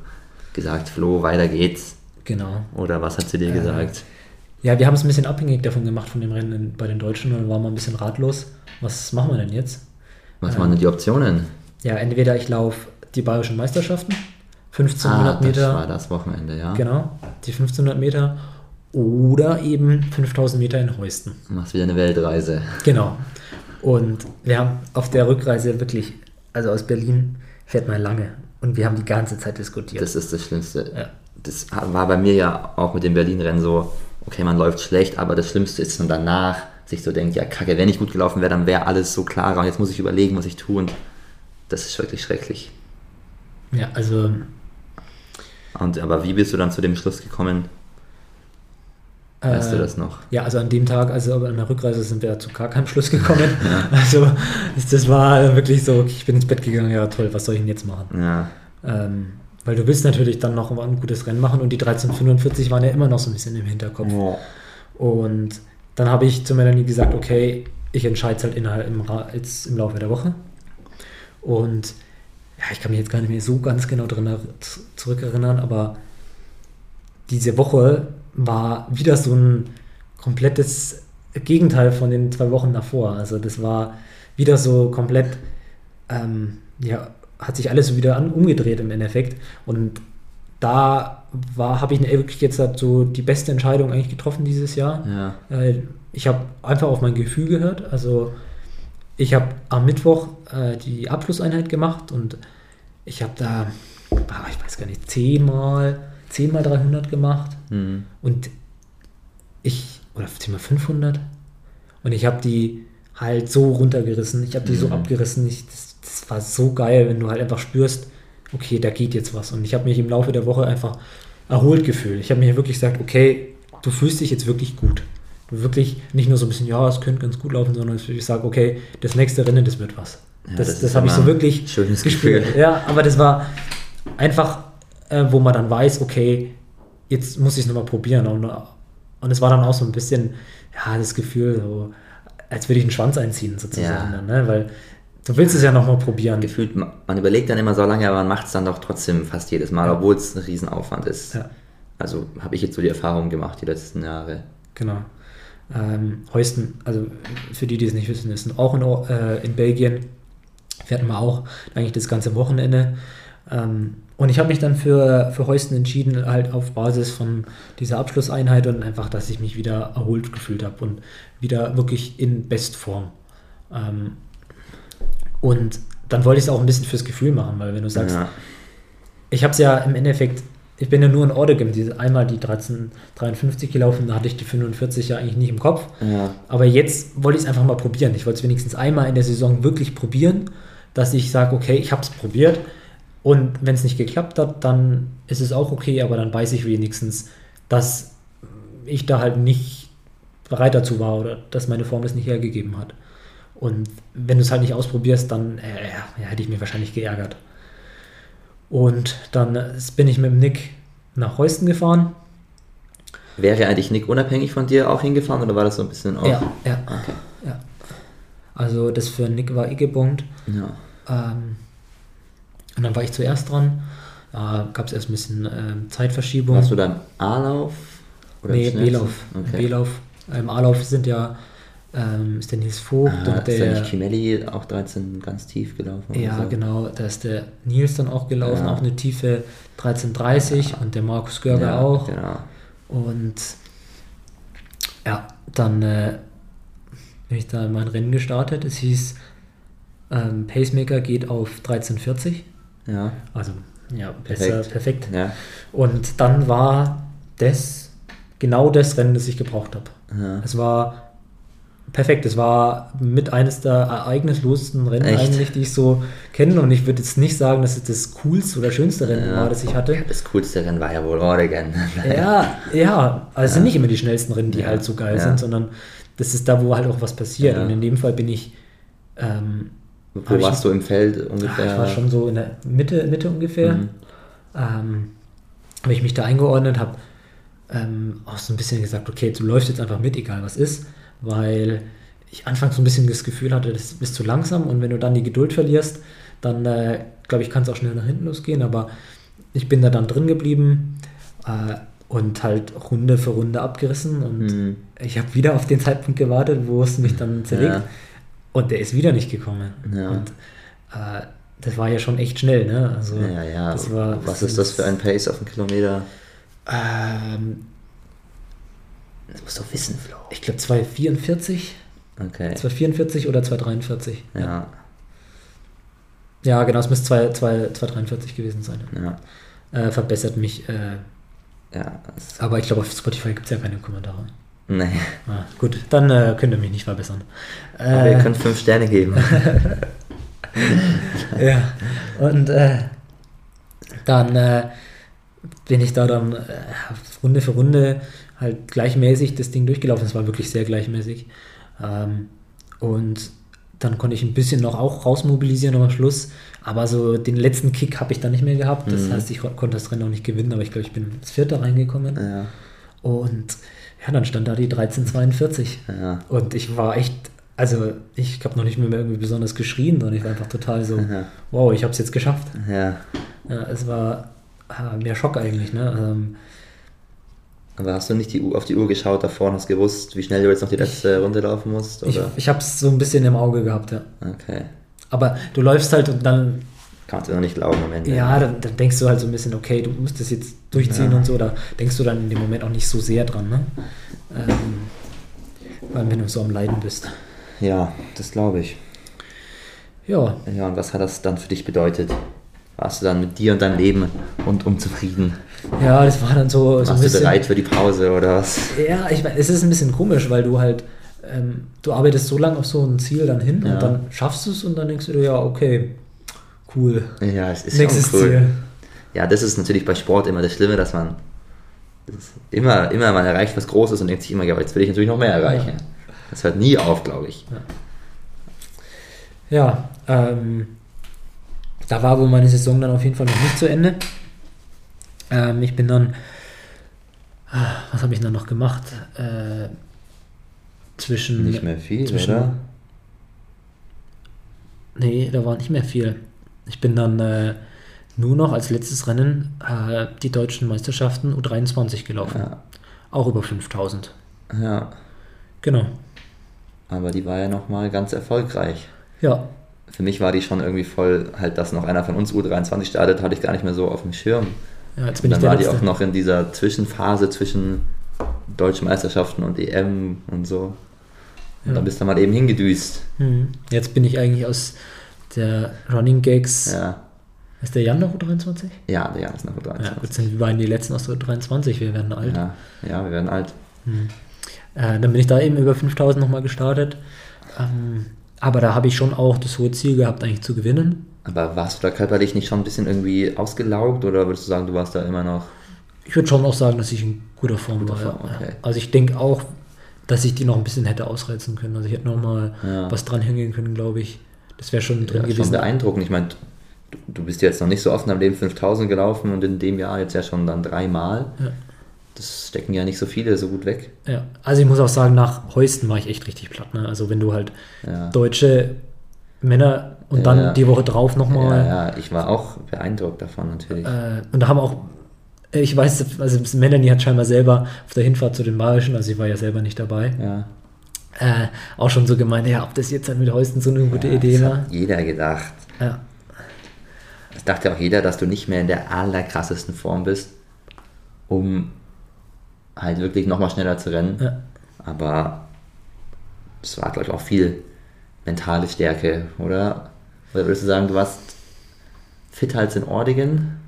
gesagt, Flo, weiter geht's. Genau. Oder was hat sie dir gesagt? Ja, wir haben es ein bisschen abhängig davon gemacht von dem Rennen bei den Deutschen und dann waren wir ein bisschen ratlos. Was machen wir denn jetzt? Was waren denn die Optionen? Ja, entweder ich laufe die bayerischen Meisterschaften, 1500 Ah, das Meter, war das Wochenende, ja. genau, die 1500 Meter oder eben 5000 Meter in Heusten. Du machst wieder eine Weltreise. Genau. Und wir haben auf der Rückreise wirklich, also aus Berlin fährt man lange und wir haben die ganze Zeit diskutiert. Das ist das Schlimmste. Ja. Das war bei mir ja auch mit dem Berlin-Rennen so, okay, man läuft schlecht, aber das Schlimmste ist dann danach, sich so denkt, ja kacke, wenn ich gut gelaufen wäre, dann wäre alles so klarer und jetzt muss ich überlegen, was ich tue und das ist wirklich schrecklich. ja, also Und, aber wie bist du dann zu dem Schluss gekommen? Weißt Äh, du das noch? Ja, also an dem Tag, also an der Rückreise sind wir zu gar keinem Schluss gekommen. Also das, war wirklich so, ich bin ins Bett gegangen, ja toll, was soll ich denn jetzt machen? Ja, Ähm, weil du willst natürlich dann noch ein gutes Rennen machen und die 1345 waren ja immer noch so ein bisschen im Hinterkopf. Und dann habe ich zu Melanie gesagt, okay, ich entscheide es halt innerhalb im, jetzt im Laufe der Woche. Und ja, ich kann mich jetzt gar nicht mehr so ganz genau drin er- zurückerinnern, aber diese Woche war wieder so ein komplettes Gegenteil von den zwei Wochen davor. Also das war wieder so komplett, ähm, ja, hat sich alles wieder an, umgedreht im Endeffekt. Und da war, habe ich wirklich jetzt halt so die beste Entscheidung eigentlich getroffen dieses Jahr. ja, Äh, Ich habe einfach auf mein Gefühl gehört. Also ich habe am Mittwoch äh, die Abschlusseinheit gemacht und ich habe da, ich weiß gar nicht, zehnmal, zehnmal 300 gemacht hm. und ich, oder zehnmal 500 und ich habe die halt so runtergerissen, ich habe die so Mhm. abgerissen, ich, das, das war so geil, wenn du halt einfach spürst, okay, da geht jetzt was und ich habe mich im Laufe der Woche einfach erholt gefühlt. Ich habe mir wirklich gesagt, okay, du fühlst dich jetzt wirklich gut. Du wirklich nicht nur so ein bisschen, ja, es könnte ganz gut laufen, sondern ich sage, okay, das nächste Rennen, das wird was. Ja, das das das habe ich so wirklich schönes gespürt. Gefühl. Ja, aber das war einfach, äh, wo man dann weiß, okay, jetzt muss ich es nochmal probieren. Und, und es war dann auch so ein bisschen, ja, das Gefühl, so, als würde ich einen Schwanz einziehen, sozusagen. Ja. Dann, ne? Weil du willst es ja nochmal probieren. Gefühlt, ma- man überlegt dann immer so lange, aber man macht es dann doch trotzdem fast jedes Mal, Ja. obwohl es ein Riesenaufwand ist. Ja. Also habe ich jetzt so die Erfahrung gemacht die letzten Jahre. Genau. Ähm, Heusten, also für die, die es nicht wissen, ist auch in, äh, in Belgien. Fährt man auch eigentlich das ganze Wochenende. Ähm, und ich habe mich dann für, für Heusten entschieden, halt auf Basis von dieser Abschlusseinheit und einfach, dass ich mich wieder erholt gefühlt habe und wieder wirklich in Bestform. Ähm, und dann wollte ich es auch ein bisschen fürs Gefühl machen, weil wenn du sagst, ja. ich habe es ja im Endeffekt, ich bin ja nur in Ordegem, diese einmal die 1353 gelaufen, da hatte ich die 45 ja eigentlich nicht im Kopf. Ja. Aber jetzt wollte ich es einfach mal probieren. Ich wollte es wenigstens einmal in der Saison wirklich probieren, dass ich sage, okay, ich habe es probiert. Und wenn es nicht geklappt hat, dann ist es auch okay, aber dann weiß ich wenigstens, dass ich da halt nicht bereit dazu war oder dass meine Form das nicht hergegeben hat. Und wenn du es halt nicht ausprobierst, dann äh, ja, hätte ich mir wahrscheinlich geärgert. Und dann äh, bin ich mit dem Nick nach Heusten gefahren. Wäre eigentlich Nick unabhängig von dir auch hingefahren oder war das so ein bisschen auch? Ja, ja, Okay. ja. Also das für Nick war eh gebongt. Ja. Ähm, und dann war ich zuerst dran. Da gab es erst ein bisschen ähm, Zeitverschiebung. Warst du dann A-Lauf? nee? B-Lauf. Okay. B-Lauf. Im A-Lauf sind ja ähm, ist der Nils Vogt Ah, und ist da der. nicht Chimelli auch 13 ganz tief gelaufen? Ja, so? genau, da ist der Nils dann auch gelaufen, Ja. auch eine tiefe 1330 und der Markus Görger Ja, auch. Genau. Und ja, dann äh, bin ich da mein Rennen gestartet. Es hieß, ähm, Pacemaker geht auf 1340. Ja, Also, ja, besser, Perfekt. perfekt. ja, Und dann war das genau das Rennen, das ich gebraucht habe. ja. Es war perfekt. Es war mit eines der ereignislosesten Rennen Echt? eigentlich, die ich so kenne. Und ich würde jetzt nicht sagen, dass es das coolste oder schönste Rennen Ja. war, das ich hatte. Das coolste Rennen war ja wohl Oregon. Ja, ja. Also es sind nicht immer die schnellsten Rennen, die Ja. halt so geil Ja. sind, sondern das ist da, wo halt auch was passiert. Ja. Und in dem Fall bin ich, ähm, Wo ich- warst du im Feld ja, ungefähr? ich war schon so in der Mitte, Mitte ungefähr. Mhm. Ähm, habe ich mich da eingeordnet, habe ähm, auch so ein bisschen gesagt, okay, du läufst jetzt einfach mit, egal was ist, weil ich anfangs so ein bisschen das Gefühl hatte, das ist zu langsam und wenn du dann die Geduld verlierst, dann äh, glaube ich, kann es auch schnell nach hinten losgehen, aber ich bin da dann drin geblieben äh, und halt Runde für Runde abgerissen und Mhm. ich habe wieder auf den Zeitpunkt gewartet, wo es mich dann zerlegt Ja. und der ist wieder nicht gekommen. Ja. Und äh, das war ja schon echt schnell, ne? Also, Ja, ja. War, Was ist das für ein Pace auf einen Kilometer? Ähm, Das musst du doch wissen, Flo. ich glaube 244, Okay. 244 oder 243. Ja, Ja, genau, es müsste 2, 2, 243 gewesen sein. ja, Äh, verbessert mich. Äh, ja. Aber ich glaube, auf Spotify gibt es ja keine Kommentare. nee. Ah, gut, dann äh, könnt ihr mich nicht verbessern. Aber ihr Äh, könnt fünf Sterne geben. ja, und äh, dann äh, bin ich da dann äh, Runde für Runde halt gleichmäßig das Ding durchgelaufen. Es war wirklich sehr gleichmäßig. Ähm, und dann konnte ich ein bisschen noch auch rausmobilisieren am Schluss. Aber so den letzten Kick habe ich dann nicht mehr gehabt. Das Mhm. heißt, ich kon- konnte das Rennen auch nicht gewinnen, aber ich glaube, ich bin ins vierte reingekommen. ja, Und ja, dann stand da die 1342. ja. Und ich war echt, also ich habe noch nicht mehr irgendwie besonders geschrien, sondern ich war einfach total so, Ja. wow, ich habe es jetzt geschafft. ja. Es war äh, mehr Schock eigentlich. Ne? Ähm, Aber hast du nicht die auf die Uhr geschaut davor und hast gewusst, wie schnell du jetzt noch die letzte Runde laufen musst? ich Oder? ich habe es so ein bisschen im Auge gehabt, ja. Okay. Aber du läufst halt und dann, Kannst du noch nicht glauben am Ende. ja, dann, dann denkst du halt so ein bisschen, okay, du musst das jetzt durchziehen Ja. und so, da denkst du dann in dem Moment auch nicht so sehr dran, ne? Ähm, weil wenn du so am Leiden bist. Ja, das glaube ich. Ja, Ja, und was hat das dann für dich bedeutet? Warst du dann mit dir und deinem Leben rundum zufrieden? ja, das war dann so, so Warst du bisschen. bereit für die Pause oder was? Ja, ich meine, es ist ein bisschen komisch, weil du halt, ähm, du arbeitest so lange auf so ein Ziel dann hin Ja. und dann schaffst du es und dann denkst du dir, ja, okay, cool. Ja, es ist Nächstes cool. Ziel. Ja, das ist natürlich bei Sport immer das Schlimme, dass man das immer, immer man erreicht was Großes und denkt sich immer, ja, aber jetzt will ich natürlich noch mehr erreichen. Das hört nie auf, glaube ich. Ja, ähm, da war wohl meine Saison dann auf jeden Fall noch nicht zu Ende. Ähm, ich bin dann, ah, was habe ich dann noch gemacht? Äh, zwischen. Nicht mehr viel, zwischen- oder? Nee, da war nicht mehr viel. Ich bin dann äh, nur noch als letztes Rennen äh, die deutschen Meisterschaften U23 gelaufen. Ja, Auch über 5000. ja. Genau. Aber die war ja nochmal ganz erfolgreich. Ja, Für mich war die schon irgendwie voll, halt, dass noch einer von uns U23 startet, hatte ich gar nicht mehr so auf dem Schirm. ja jetzt bin ich dann der war die Letzte. auch noch in dieser Zwischenphase zwischen deutschen Meisterschaften und EM und so. Und Ja. dann bist du mal eben hingedüst. Mhm. Jetzt bin ich eigentlich aus der Running Gags. Ja, Ist der Jan noch U23? ja, der Jan ist noch U23. Ja, gut, sind wir beiden die letzten aus der U23. Wir werden alt. Ja, ja, wir werden alt. Mhm. Äh, dann bin ich da eben über 5000 nochmal gestartet. Ähm, aber da habe ich schon auch das hohe Ziel gehabt, eigentlich zu gewinnen. Aber warst du da körperlich nicht schon ein bisschen irgendwie ausgelaugt oder würdest du sagen, du warst da immer noch? Ich würde schon auch sagen, dass ich in guter Form Guter war. Form, okay. Also ich denke auch, dass ich die noch ein bisschen hätte ausreizen können. Also ich hätte noch mal Ja. was dran hängen können, glaube ich. Das wäre schon drin Ja, schon gewesen. beeindruckend. Ich meine, du, du bist jetzt noch nicht so oft in deinem Leben 5000 gelaufen und in dem Jahr jetzt ja schon dann dreimal. Ja. Das stecken ja nicht so viele so gut weg. Ja, also ich muss auch sagen, nach Heusten war ich echt richtig platt. Ne? Also wenn du halt Ja. deutsche Männer und Ja, dann ja. die Woche drauf Ja, nochmal. ja, ich war auch beeindruckt davon natürlich. Äh, und da haben auch Ich weiß, also Melanie hat scheinbar selber auf der Hinfahrt zu den Bayerischen, also ich war ja selber nicht dabei, Ja. äh, auch schon so gemeint, ja, ob das jetzt halt mit Heusten so eine gute ja, Idee das war. hat jeder gedacht. Ja. Das dachte auch jeder, dass du nicht mehr in der allerkrassesten Form bist, um halt wirklich nochmal schneller zu rennen. Ja. Aber es war, glaube ich, auch viel mentale Stärke, oder? Oder würdest du sagen, du warst fitter als in Ordingen?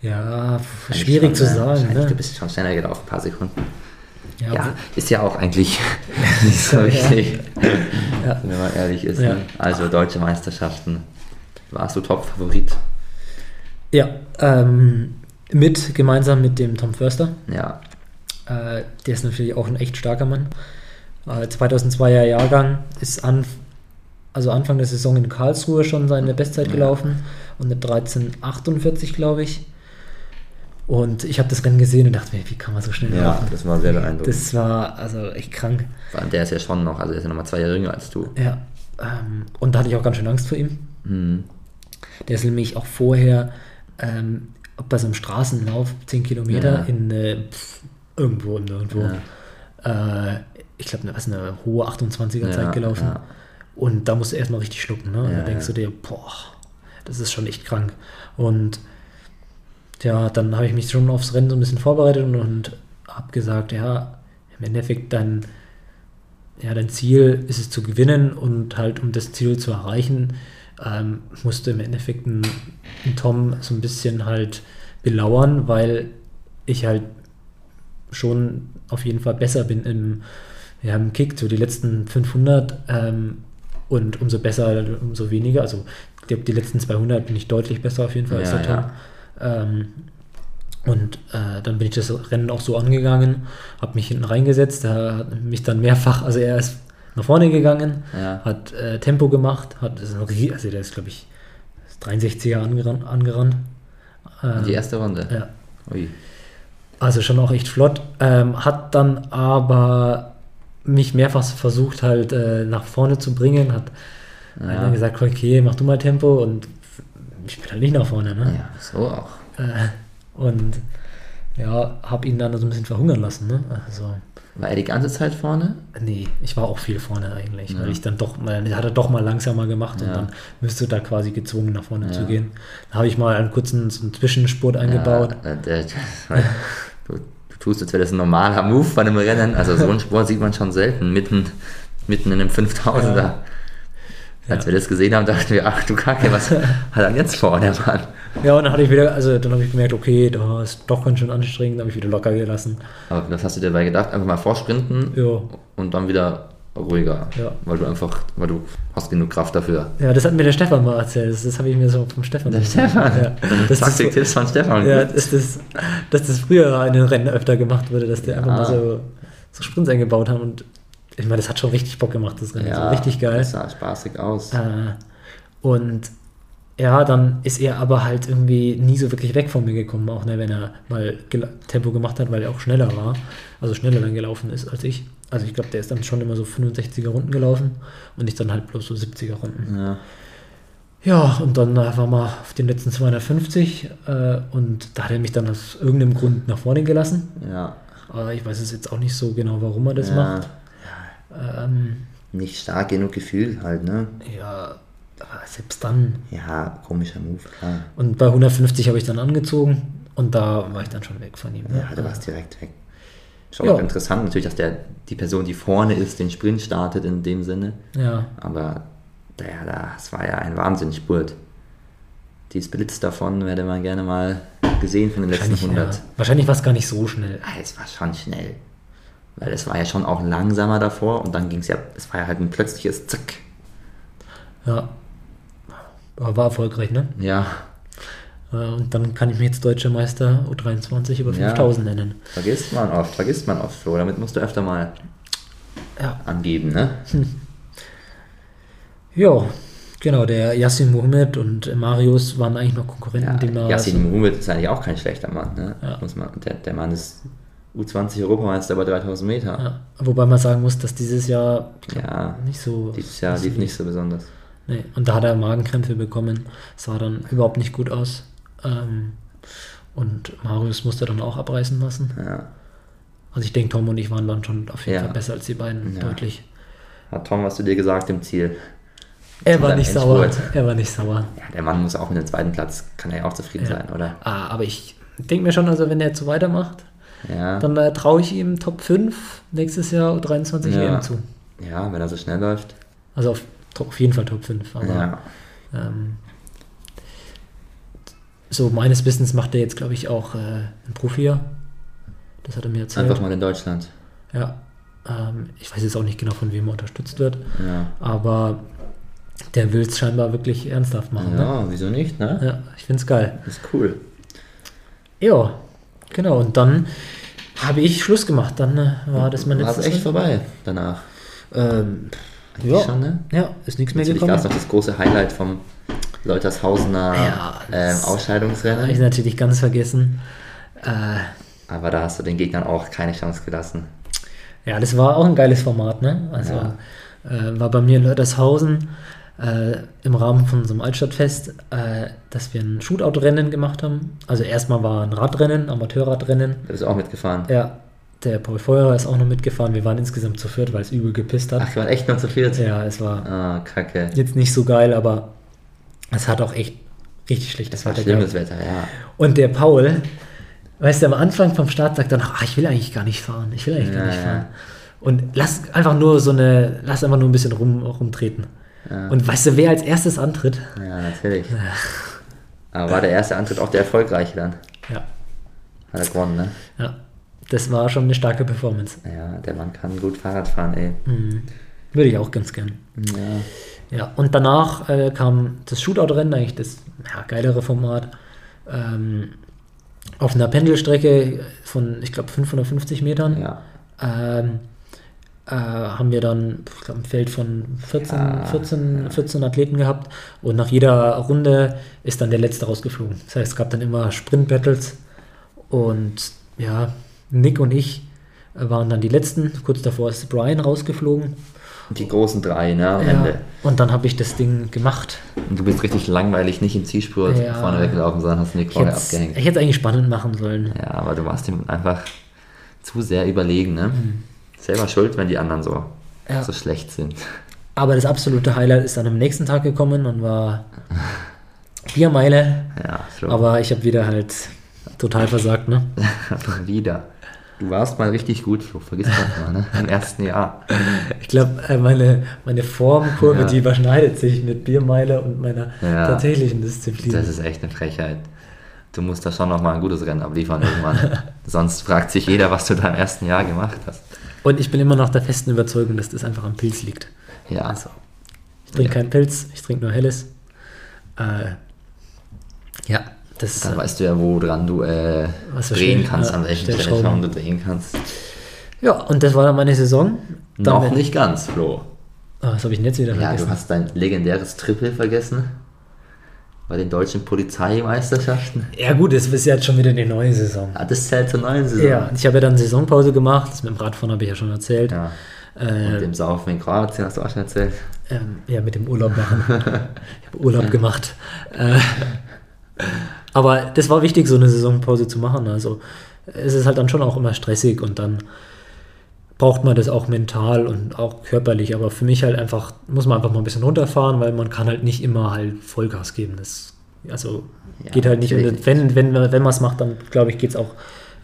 Ja, Eigentlich schwierig schon, zu sagen. Ne? Du bist schon schneller gelaufen, ein paar Sekunden. Ja, Ja, ist ja auch eigentlich nicht so Ja. wichtig, Ja. wenn man ehrlich ist. Ne? Also deutsche Meisterschaften. Warst du Top-Favorit? ja ähm, mit, gemeinsam mit dem Tom Förster. Ja. Äh, der ist natürlich auch ein echt starker Mann. Äh, 2002er Jahrgang ist an, also Anfang der Saison in Karlsruhe schon seine Bestzeit Ja. gelaufen und eine 13,48 glaube ich. Und ich habe das Rennen gesehen und dachte mir, wie kann man so schnell Ja, laufen? das war sehr beeindruckend. Das war also echt krank. Der ist ja schon noch, also der ist ja nochmal zwei Jahre jünger als du. Ja. Ähm, und da hatte ich auch ganz schön Angst vor ihm. Mhm. Der ist nämlich auch vorher ähm, bei so einem Straßenlauf, 10 Kilometer, Ja. in äh, pf, irgendwo und irgendwo. Äh, ich glaube, was eine hohe 28er Ja, Zeit gelaufen. ja. Und da musst du erstmal richtig schlucken. Ne? Und Ja, da denkst ja. du dir, boah, das ist schon echt krank. Und ja, dann habe ich mich schon aufs Rennen so ein bisschen vorbereitet und, und habe gesagt, ja, im Endeffekt dein, ja, dein Ziel ist es zu gewinnen und halt um das Ziel zu erreichen, ähm, musst du im Endeffekt einen, einen Tom so ein bisschen halt belauern, weil ich halt schon auf jeden Fall besser bin im, ja, im Kick, so die letzten 500 ähm, und umso besser, umso weniger. Also ich glaube, die letzten 200 bin ich deutlich besser auf jeden Fall als Ja, der Tom. Ähm, und äh, dann bin ich das Rennen auch so angegangen, habe mich hinten reingesetzt, er hat mich dann mehrfach, also er ist nach vorne gegangen, Ja. hat äh, Tempo gemacht, hat, also der ist glaube ich 63er angerannt. angerannt. Ähm, Die erste Runde. ja. Ui. Also schon auch echt flott. Ähm, hat dann aber mich mehrfach versucht halt äh, nach vorne zu bringen, hat Ja. einer gesagt, okay, mach du mal Tempo und ich bin halt nicht nach vorne. Ne? Ja, so auch. Äh, und ja, habe ihn dann so ein bisschen verhungern lassen. Ne? Also, War er die ganze Zeit vorne? nee, ich war auch viel vorne eigentlich, Ja. weil ich dann doch mal, hat er doch mal langsamer gemacht und Ja. dann müsste da quasi gezwungen nach vorne Ja. zu gehen. Da habe ich mal einen kurzen so einen Zwischenspurt eingebaut. Der, du, du tust, als wäre das ein normaler Move bei einem Rennen. Also so einen Sport sieht man schon selten, mitten, mitten in einem 5000er. Als wir das gesehen haben, dachten wir, ach du Kacke, was hat er jetzt vor, der Mann? Ja, und dann hatte ich wieder, also dann habe ich gemerkt, okay, da ist doch ganz schön anstrengend, habe ich wieder locker gelassen. Aber was hast du dir dabei gedacht? Einfach mal vorsprinten Ja, und dann wieder ruhiger. Ja. Weil du einfach, weil du hast genug Kraft dafür. ja das hat mir der Stefan mal erzählt. Das, das habe ich mir so vom Stefan Der. Stefan. Ja. Das ist, Taktiktipps von Stefan. ja, dass das, dass das früher in den Rennen öfter gemacht wurde, dass die Ja. einfach mal so, so Sprints eingebaut haben. Und ich meine, das hat schon richtig Bock gemacht, das Rennen. Ja, richtig geil. Das sah spaßig aus. Äh, und ja, dann ist er aber halt irgendwie nie so wirklich weg von mir gekommen, auch ne, wenn er mal Tempo gemacht hat, weil er auch schneller war, also schneller dann gelaufen ist als ich. Also ich glaube, der ist dann schon immer so 65er Runden gelaufen und ich dann halt bloß so 70er Runden. Ja. Ja, und dann äh, waren wir auf den letzten 250 äh, und da hat er mich dann aus irgendeinem Grund nach vorne gelassen. ja. Aber ich weiß es jetzt auch nicht so genau, warum er das ja. macht. Ähm, Nicht stark genug gefühlt halt, ne? ja, aber selbst dann. Ja, komischer Move, klar. Und bei 150 habe ich dann angezogen und da war ich dann schon weg von ihm. Ja, du warst direkt weg. Schon Ja. auch interessant natürlich, dass der, die Person, die vorne ist, den Sprint startet in dem Sinne. Ja, Aber der, das war ja ein Wahnsinnsspurt. Die Splits davon hätte man gerne mal gesehen von den letzten wahrscheinlich, 100. ja. wahrscheinlich war es gar nicht so schnell. Ah, es war schon schnell. Weil es war ja schon auch langsamer davor und dann ging es ja, es war ja halt ein plötzliches Zack. Ja. Aber war erfolgreich, ne? Ja, Äh, Und dann kann ich mich jetzt Deutscher Meister U23 über Ja. 5000 nennen. vergisst man oft, vergisst man oft, Flo. Damit musst du öfter mal Ja. angeben, ne? Ja, genau. Der Yassin Mohammed und Marius waren eigentlich noch Konkurrenten, Ja. Yassin Mohammed ist eigentlich auch kein schlechter Mann, ne? Ja. Muss man, der, der Mann ist U20-Europameister bei 3000 Meter. ja, wobei man sagen muss, dass dieses Jahr Ja, nicht so. dieses Jahr lief nicht so besonders. Nee. Und da hat er Magenkrämpfe bekommen. Sah dann überhaupt nicht gut aus. Ähm, Und Marius musste dann auch abreißen lassen. Ja. Also ich denke, Tom und ich waren dann schon auf jeden Ja. Fall besser als die beiden, Ja. deutlich. Hat Tom was zu dir gesagt im Ziel? Er war nicht sauer. Er war nicht sauer. Ja, der Mann muss auch mit dem zweiten Platz, kann er ja auch zufrieden sein, oder? Ah, aber ich denke mir schon, also wenn er jetzt so weitermacht, Ja. dann äh, traue ich ihm Top 5 nächstes Jahr 23 Ja. EM zu. ja, wenn er so schnell läuft. Also auf, auf jeden Fall Top 5. Aber Ja. ähm, so meines Wissens macht er jetzt, glaube ich, auch äh, ein Profi. Das hat er mir erzählt. Einfach mal in Deutschland. Ja. Ähm, ich weiß jetzt auch nicht genau, von wem er unterstützt wird, Ja. aber der will es scheinbar wirklich ernsthaft machen. Ne? Ja, wieso nicht, ne? Ja, ich finde es geil. Ist cool. Ja, genau. Und dann habe ich Schluss gemacht. Dann äh, war das mein War es letztes echt Rennen. vorbei danach? Ähm, Ja. schon, ne? ja, ist nichts mehr Natürlich gekommen. noch das große Highlight vom Leutershausener Ja, ähm, das- Habe ich Ausscheidungsrennen. natürlich ganz vergessen. Äh, Aber da hast du den Gegnern auch keine Chance gelassen. ja, das war auch ein geiles Format, ne? Also Ja. äh, war bei mir in Lördershausen äh, im Rahmen von so einem Altstadtfest, äh, dass wir ein Shootout-Rennen gemacht haben. Also erstmal war ein Radrennen, Amateurradrennen. Da bist du auch mitgefahren. Ja, der Paul Feurer ist auch noch mitgefahren. Wir waren insgesamt zu viert, weil es übel gepisst hat. Ach, wir waren echt nur zu viert. Ja, es war Ah, kacke. jetzt nicht so geil, aber es hat auch echt richtig schlechtes Das war Wetter schlimmes gehabt. Wetter, ja. Und der Paul, weißt du, am Anfang vom Start sagt er noch, ah, ich will eigentlich gar nicht fahren, ich will eigentlich gar Ja, nicht ja. fahren. Und lass einfach nur so eine, lass einfach nur ein bisschen rum, rumtreten. Ja. Und weißt du, wer als erstes antritt? Ja, natürlich. Aber war der erste Antritt auch der erfolgreiche dann? Ja, Hat er gewonnen, ne? ja. Das war schon eine starke Performance. Ja, der Mann kann gut Fahrrad fahren, ey. Mhm. Würde ich auch ganz gern. Ja. Ja, und danach äh, kam das Shootout-Rennen, eigentlich das ja, geilere Format. Ähm, auf einer Pendelstrecke von, ich glaube, 550 Metern. Ja. ähm, äh, haben wir dann ich glaub, ein Feld von 14, Ja, 14, 14 Athleten gehabt und nach jeder Runde ist dann der letzte rausgeflogen. Das heißt, es gab dann immer Sprint-Battles und ja, Nick und ich äh, waren dann die letzten. Kurz davor ist Brian rausgeflogen. Die großen drei, ne? Am Ja, Ende. und dann habe ich das Ding gemacht. Und du bist richtig langweilig, nicht im Zielspurt Ja. vorne weggelaufen, sondern hast Nick Ich vorher hätte abgehängt. es eigentlich spannend machen sollen. Ja, aber du warst ihm einfach zu sehr überlegen, ne? Selber schuld, wenn die anderen so. Ja. so schlecht sind. Aber das absolute Highlight ist dann am nächsten Tag gekommen und war Biermeile. Ja, so. Aber ich habe wieder halt total versagt, ne? wieder. Du warst mal richtig gut, Flo, vergiss das mal, ne? Im ersten Jahr. Ich glaube, äh, meine, meine Formkurve, Ja. die überschneidet sich mit Biermeile und meiner Ja. tatsächlichen Disziplin. Das ist echt eine Frechheit. Du musst da schon nochmal ein gutes Rennen abliefern irgendwann. Sonst fragt sich jeder, was du da im ersten Jahr gemacht hast. Und ich bin immer noch der festen Überzeugung, dass das einfach am Pilz liegt. Ja, Also, ich trinke Ja. keinen Pilz, ich trinke nur Helles. Äh, ja, das dann äh, weißt du ja, wo dran du äh, drehen kannst, ja, an welchen Stellschrauben. Du drehen kannst. Ja, und das war dann meine Saison. Noch Damit- nicht ganz, Flo. Ah, was habe ich denn jetzt wieder Ja, vergessen? du hast dein legendäres Triple vergessen. Bei den deutschen Polizeimeisterschaften. ja gut, es ist jetzt schon wieder die neue Saison. Ah, das zählt zur neuen Saison. Ja, ich habe ja dann Saisonpause gemacht, das mit dem Radfahren habe ich ja schon erzählt. Ja. Äh, Und dem Saufen in Kroatien hast du auch schon erzählt. Ähm, ja, mit dem Urlaub machen. ich habe Urlaub gemacht. Äh, aber das war wichtig, so eine Saisonpause zu machen. Also es ist halt dann schon auch immer stressig und dann braucht man das auch mental und auch körperlich. Aber für mich halt einfach, muss man einfach mal ein bisschen runterfahren, weil man kann halt nicht immer halt Vollgas geben. Das also Ja, geht halt nicht. Und wenn, wenn, wenn man es macht, dann glaube ich, geht es auch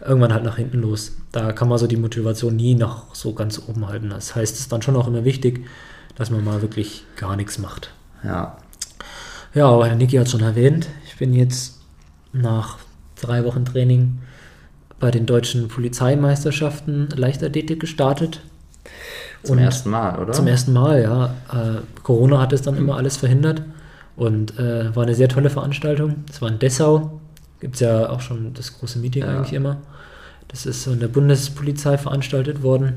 irgendwann halt nach hinten los. Da kann man so die Motivation nie noch so ganz oben halten. Das heißt, es ist dann schon auch immer wichtig, dass man mal wirklich gar nichts macht. Ja. Ja, aber Niki hat schon erwähnt, ich bin jetzt nach drei Wochen Training bei den deutschen Polizeimeisterschaften Leichtathletik gestartet. Zum Und ersten Mal, oder? Zum ersten Mal, ja. Äh, Corona hat es dann immer alles verhindert und äh, war eine sehr tolle Veranstaltung. Es war in Dessau, gibt es ja auch schon das große Meeting Ja. eigentlich immer. Das ist von der Bundespolizei veranstaltet worden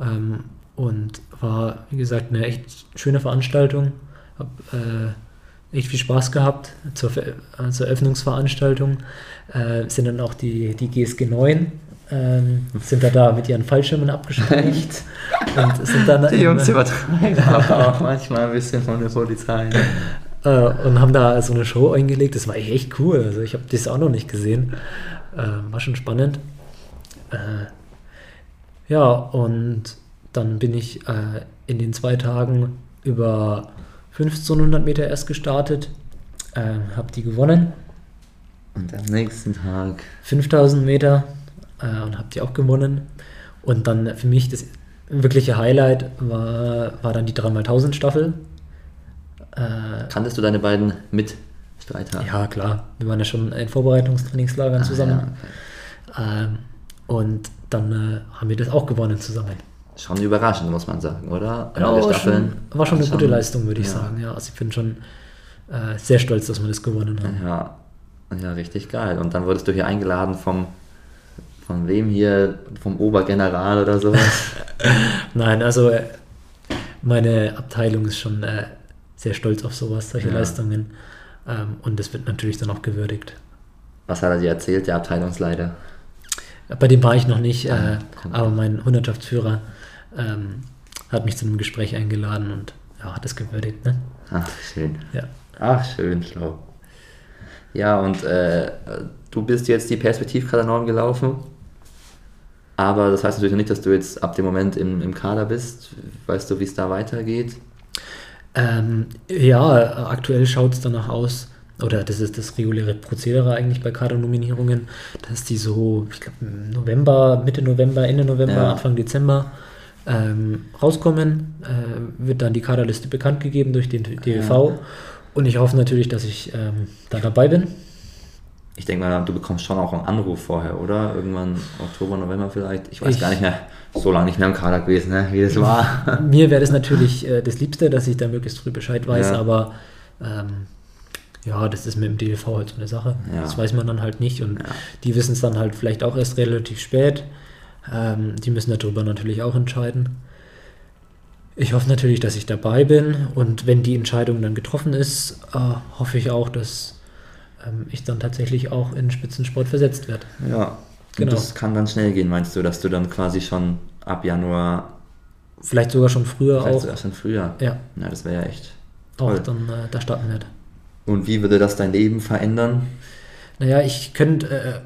ähm, und war, wie gesagt, eine echt schöne Veranstaltung. Hab äh, echt viel Spaß gehabt zur, Ver äh, zur Eröffnungsveranstaltung. Äh, sind dann auch die, die GSG 9 ähm, sind da, da mit ihren Fallschirmen abgestreicht und sind dann Die Jungs übertreiben aber auch manchmal ein bisschen von der Polizei. ne? äh, und haben da so eine Show eingelegt. Das war echt cool. Also ich habe das auch noch nicht gesehen. Äh, war schon spannend. Äh, ja, und dann bin ich äh, in den zwei Tagen über 1500 Meter erst gestartet, äh, habe die gewonnen. Und am nächsten Tag 5000 Meter äh, und habe die auch gewonnen. Und dann für mich das wirkliche Highlight war, war dann die 3x1000 Staffel. Äh, Kanntest du deine beiden Mitstreiter? Ja, klar. Wir waren ja schon in Vorbereitungstrainingslagern ah, zusammen. Ja. Ähm, und dann äh, haben wir das auch gewonnen zusammen. Schon überraschend, muss man sagen, oder? Ja, war schon, war schon eine schon, gute Leistung, würde ich ja. sagen. Ja, also ich bin schon äh, sehr stolz, dass wir das gewonnen haben. Ja. ja, richtig geil. Und dann wurdest du hier eingeladen vom, von wem hier, vom Obergeneral oder sowas? Nein, also äh, meine Abteilung ist schon äh, sehr stolz auf sowas, solche ja. Leistungen. Ähm, und das wird natürlich dann auch gewürdigt. Was hat er dir erzählt, der Abteilungsleiter? Bei dem war ich noch nicht, äh, aber mein Hundertschaftsführer ähm, hat mich zu einem Gespräch eingeladen und ja, hat es gewürdigt. Ne? Ach, schön. Ja. Ach, schön, schlau. Ja, und äh, du bist jetzt die Perspektivkader gelaufen, aber das heißt natürlich noch nicht, dass du jetzt ab dem Moment im, im Kader bist. Weißt du, wie es da weitergeht? Ähm, ja, aktuell schaut es danach aus, oder das ist das reguläre Prozedere eigentlich bei Kadernominierungen, dass die so, ich glaube, November, Mitte November, Ende November, ja. Anfang Dezember ähm, rauskommen, äh, wird dann die Kaderliste bekannt gegeben durch den DLV. Ja. Und ich hoffe natürlich, dass ich ähm, da dabei bin. Ich denke mal, du bekommst schon auch einen Anruf vorher, oder? Irgendwann Oktober, November vielleicht. Ich weiß ich, gar nicht mehr, so lange nicht mehr im Kader gewesen, ne? wie das war. Mir wäre das natürlich äh, das Liebste, dass ich da möglichst früh Bescheid weiß, ja. aber ähm, ja, das ist mit dem DLV halt so eine Sache. Ja. Das weiß man dann halt nicht und die wissen es dann halt vielleicht auch erst relativ spät. Ähm, die müssen darüber natürlich auch entscheiden. Ich hoffe natürlich, dass ich dabei bin und wenn die Entscheidung dann getroffen ist, äh, hoffe ich auch, dass ähm, ich dann tatsächlich auch in Spitzensport versetzt werde. Ja, genau. das kann dann schnell gehen, meinst du, dass du dann quasi schon ab Januar. Vielleicht sogar schon früher vielleicht auch. Sogar schon früher. Ja. Ja, das wäre ja echt. Toll. Auch dann äh, da starten werde. Und wie würde das dein Leben verändern? Naja, ich könnte äh,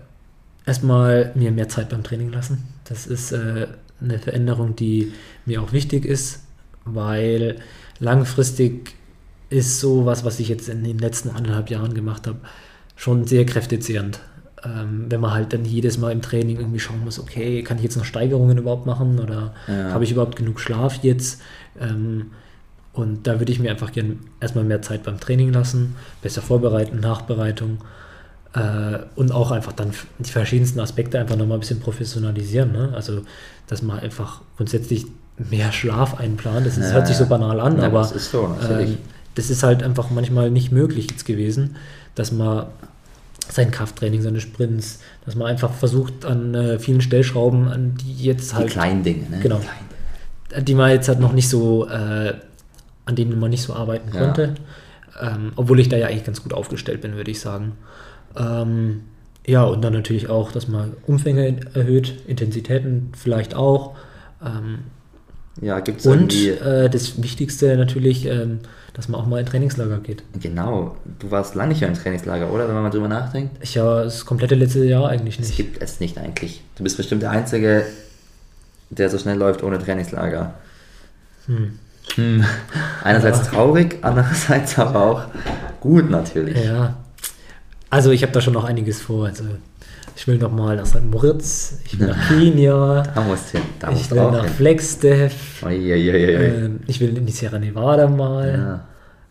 erstmal mir mehr Zeit beim Training lassen. Das ist äh, eine Veränderung, die mir auch wichtig ist, weil langfristig ist so was, was ich jetzt in den letzten anderthalb Jahren gemacht habe, schon sehr kräftezehrend. Ähm, wenn man halt dann jedes Mal im Training irgendwie schauen muss, okay, kann ich jetzt noch Steigerungen überhaupt machen oder ja. habe ich überhaupt genug Schlaf jetzt? Ähm, und da würde ich mir einfach gerne erstmal mehr Zeit beim Training lassen, besser vorbereiten, Nachbereitung und auch einfach dann die verschiedensten Aspekte einfach nochmal ein bisschen professionalisieren. Ne? Also, dass man einfach grundsätzlich mehr Schlaf einplant. Das, ist, ja, hört sich so banal an, ja, aber das ist, so, äh, das ist halt einfach manchmal nicht möglich jetzt gewesen, dass man sein Krafttraining, seine Sprints, dass man einfach versucht an äh, vielen Stellschrauben, an die jetzt halt. Die kleinen Dinge, ne? Genau. Die man jetzt halt noch nicht so äh, an denen man nicht so arbeiten konnte. Ja. Ähm, obwohl ich da ja eigentlich ganz gut aufgestellt bin, würde ich sagen. Ähm, ja, und dann natürlich auch, dass man Umfänge erhöht, Intensitäten vielleicht auch. Ähm, ja, gibt es Und äh, das Wichtigste natürlich, ähm, dass man auch mal in Trainingslager geht. Genau. Du warst lange nicht mehr im Trainingslager, oder? Wenn man mal drüber nachdenkt. Ich ja, das komplette letzte Jahr eigentlich nicht. Das gibt es nicht eigentlich. Du bist bestimmt der Einzige, der so schnell läuft ohne Trainingslager. Hm. Hm. Einerseits ja. traurig, andererseits aber auch gut natürlich. Ja. Also ich habe da schon noch einiges vor. Also ich will noch mal nach St. Moritz, ich will nach Kenia, da musst du, da ich will nach Flagstaff, oh, yeah, yeah, yeah, äh, ich will in die Sierra Nevada mal,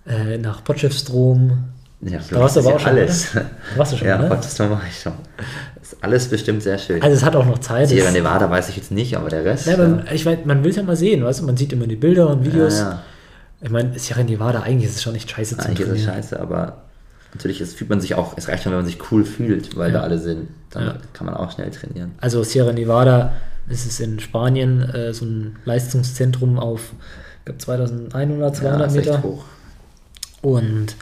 ja. äh, nach Potchefstroom. Ja, da warst du aber auch schon, alles. Da warst du schon, Ja, ne? Potchefstroom war ich schon alles bestimmt sehr schön. Also es hat auch noch Zeit. Sierra Nevada weiß ich jetzt nicht, aber der Rest. Ja, man, ich mein, man will es ja mal sehen, weißt du? Man sieht immer die Bilder und Videos. Ja, ja. Ich meine, Sierra Nevada, eigentlich ist es schon nicht scheiße zu Eigentlich ist es scheiße, aber natürlich ist, fühlt man sich auch, es reicht schon, wenn man sich cool fühlt, weil ja. da alle sind. Dann kann man auch schnell trainieren. Also Sierra Nevada, ist in Spanien äh, so ein Leistungszentrum auf, ich glaube, 2100, 200 Meter. hoch. Und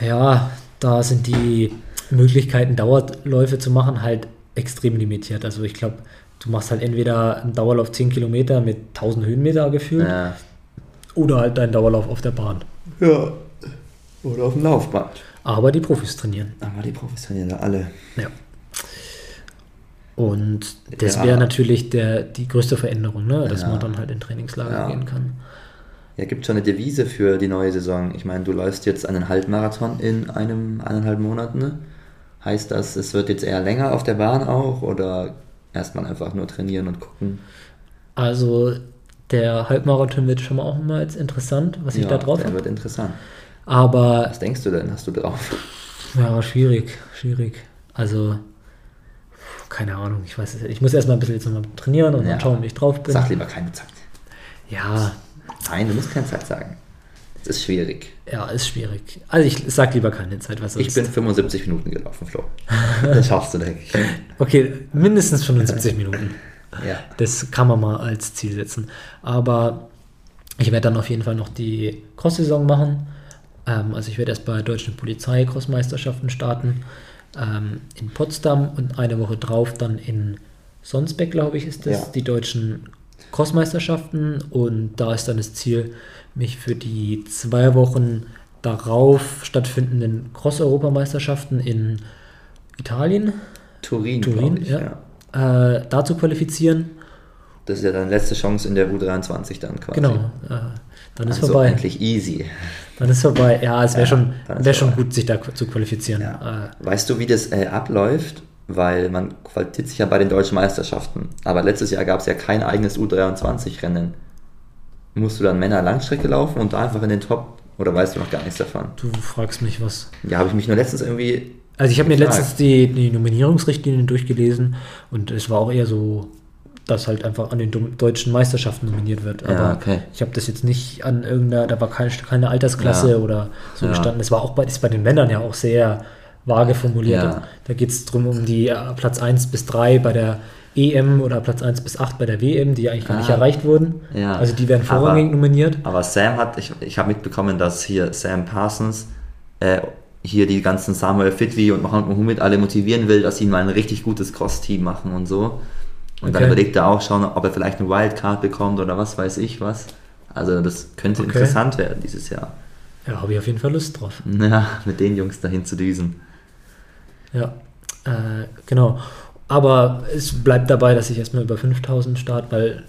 ja, da sind die Möglichkeiten, Dauerläufe zu machen, halt extrem limitiert. Also ich glaube, du machst halt entweder einen Dauerlauf 10 Kilometer mit 1000 Höhenmeter gefühlt ja. oder halt deinen Dauerlauf auf der Bahn. Ja. Oder auf dem Laufband. Aber die Profis trainieren. Aber die Profis trainieren da alle. Ja. Und das Ja. wäre natürlich der, die größte Veränderung, ne? dass Ja. man dann halt in Trainingslager Ja. gehen kann. Ja, gibt schon eine Devise für die neue Saison. Ich meine, du läufst jetzt einen Halbmarathon in einem eineinhalb Monaten. Ne? Heißt das, es wird jetzt eher länger auf der Bahn auch oder erstmal einfach nur trainieren und gucken? Also der Halbmarathon wird schon mal auch mal jetzt interessant, was ich da drauf der habe. wird interessant. Aber Was denkst du denn? Hast du drauf? ja, schwierig, schwierig. Also keine Ahnung, ich weiß es. Ich muss erstmal ein bisschen jetzt nochmal trainieren und Ja. dann schauen, wie ich drauf bin. Sag lieber keine Zeit. Ja, Nein, du musst keine Zeit sagen. Das ist schwierig. ja, ist schwierig. Also ich sag lieber keine Zeit, was sonst. Ich bin 75 Minuten gelaufen, Flo. Das schaffst du, denke ich. Okay, mindestens 75 Minuten. Ja. Das kann man mal als Ziel setzen. Aber ich werde dann auf jeden Fall noch die Cross-Saison machen. Ähm, also ich werde erst bei deutschen Polizei-Crossmeisterschaften starten. Ähm, in Potsdam und eine Woche drauf dann in Sonsbeck, glaube ich, ist das, Ja. die deutschen Crossmeisterschaften. Und da ist dann das Ziel, mich für die zwei Wochen darauf stattfindenden Cross-Europameisterschaften in Italien, Turin, Turin, ich, ja. äh, da zu qualifizieren. Das ist ja deine letzte Chance in der U23 dann quasi. Genau, äh, dann ist also vorbei. endlich easy. Dann ist vorbei. Ja, es wäre Ja, schon, wär schon gut, sich da zu qualifizieren. Ja. Äh, Weißt du, wie das äh, abläuft? Weil man qualifiziert sich ja bei den deutschen Meisterschaften. Aber letztes Jahr gab es ja kein eigenes U23-Rennen. Musst du dann Männer Langstrecke laufen und da einfach in den Top? Oder weißt du noch gar nichts davon? du fragst mich was. Ja, habe ich mich nur letztens irgendwie. Also ich habe mir letztens die, die Nominierungsrichtlinien durchgelesen und es war auch eher so, dass halt einfach an den deutschen Meisterschaften nominiert wird. Aber Ja, okay. ich habe das jetzt nicht an irgendeiner, da war keine, keine Altersklasse Ja. oder so Ja. gestanden. Es war auch bei, ist bei den Männern ja auch sehr vage formuliert. Da geht es darum, um die äh, Platz 1 bis 3 bei der EM oder Platz 1 bis 8 bei der WM, die eigentlich gar nicht Ah. erreicht wurden. Also die werden Aber- vorrangig nominiert. Aber Sam hat, ich, ich habe mitbekommen, dass hier Sam Parsons äh, hier die ganzen Samuel Fitwi und Mohamed Mohamed alle motivieren will, dass sie mal ein richtig gutes Cross-Team machen und so. Und dann Okay. überlegt er auch schon, ob er vielleicht eine Wildcard bekommt oder was weiß ich was. Also das könnte Okay. interessant werden dieses Jahr. Ja, habe ich auf jeden Fall Lust drauf. Ja, mit den Jungs dahin zu düsen. Ja, äh, genau. Aber es bleibt dabei, dass ich erstmal über 5000 starte, weil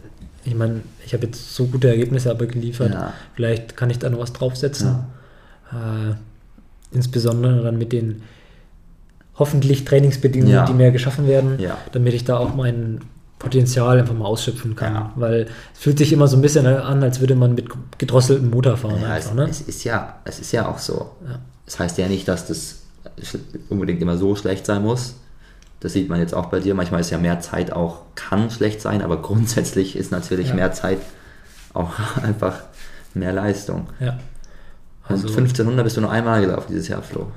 ich meine, ich habe jetzt so gute Ergebnisse aber geliefert. Ja. Vielleicht kann ich da noch was draufsetzen. Äh, insbesondere dann mit den hoffentlich Trainingsbedingungen, Ja. die mir geschaffen werden, Ja. damit ich da auch mein Potenzial einfach mal ausschöpfen kann. Ja. Weil es fühlt sich immer so ein bisschen an, als würde man mit gedrosseltem Motor fahren. Ja, es, einfach, ne? es, ist ja, es ist ja auch so. Ja. Das heißt ja nicht, dass das unbedingt immer so schlecht sein muss. Das sieht man jetzt auch bei dir. Manchmal ist ja mehr Zeit auch, kann schlecht sein, aber grundsätzlich ist natürlich Ja. mehr Zeit auch einfach mehr Leistung. ja. Und Also- 1500 bist du nur einmal gelaufen dieses Jahr, Flo.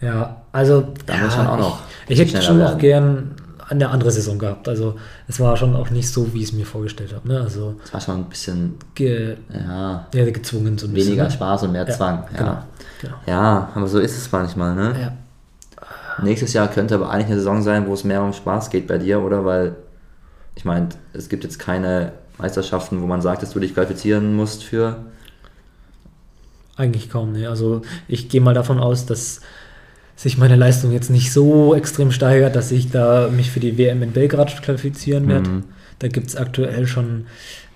Ja, also Da ja, muss man auch noch Ich, ich hätte schon auch werden. gern eine andere Saison gehabt. Also es war schon auch nicht so, wie ich es mir vorgestellt habe. Ne? Also Das war schon ein bisschen ge, ja, ja, gezwungen so ein bisschen. weniger ne? Spaß und mehr Ja, Zwang. Ja. Genau. genau. ja, aber so ist es manchmal, ne? Ja. Nächstes Jahr könnte aber eigentlich eine Saison sein, wo es mehr um Spaß geht bei dir, oder? Weil, ich meine, es gibt jetzt keine Meisterschaften, wo man sagt, dass du dich qualifizieren musst für. Eigentlich kaum, ne. Also ich gehe mal davon aus, dass sich meine Leistung jetzt nicht so extrem steigert, dass ich da mich für die WM in Belgrad qualifizieren werde. Mhm. Da gibt es aktuell schon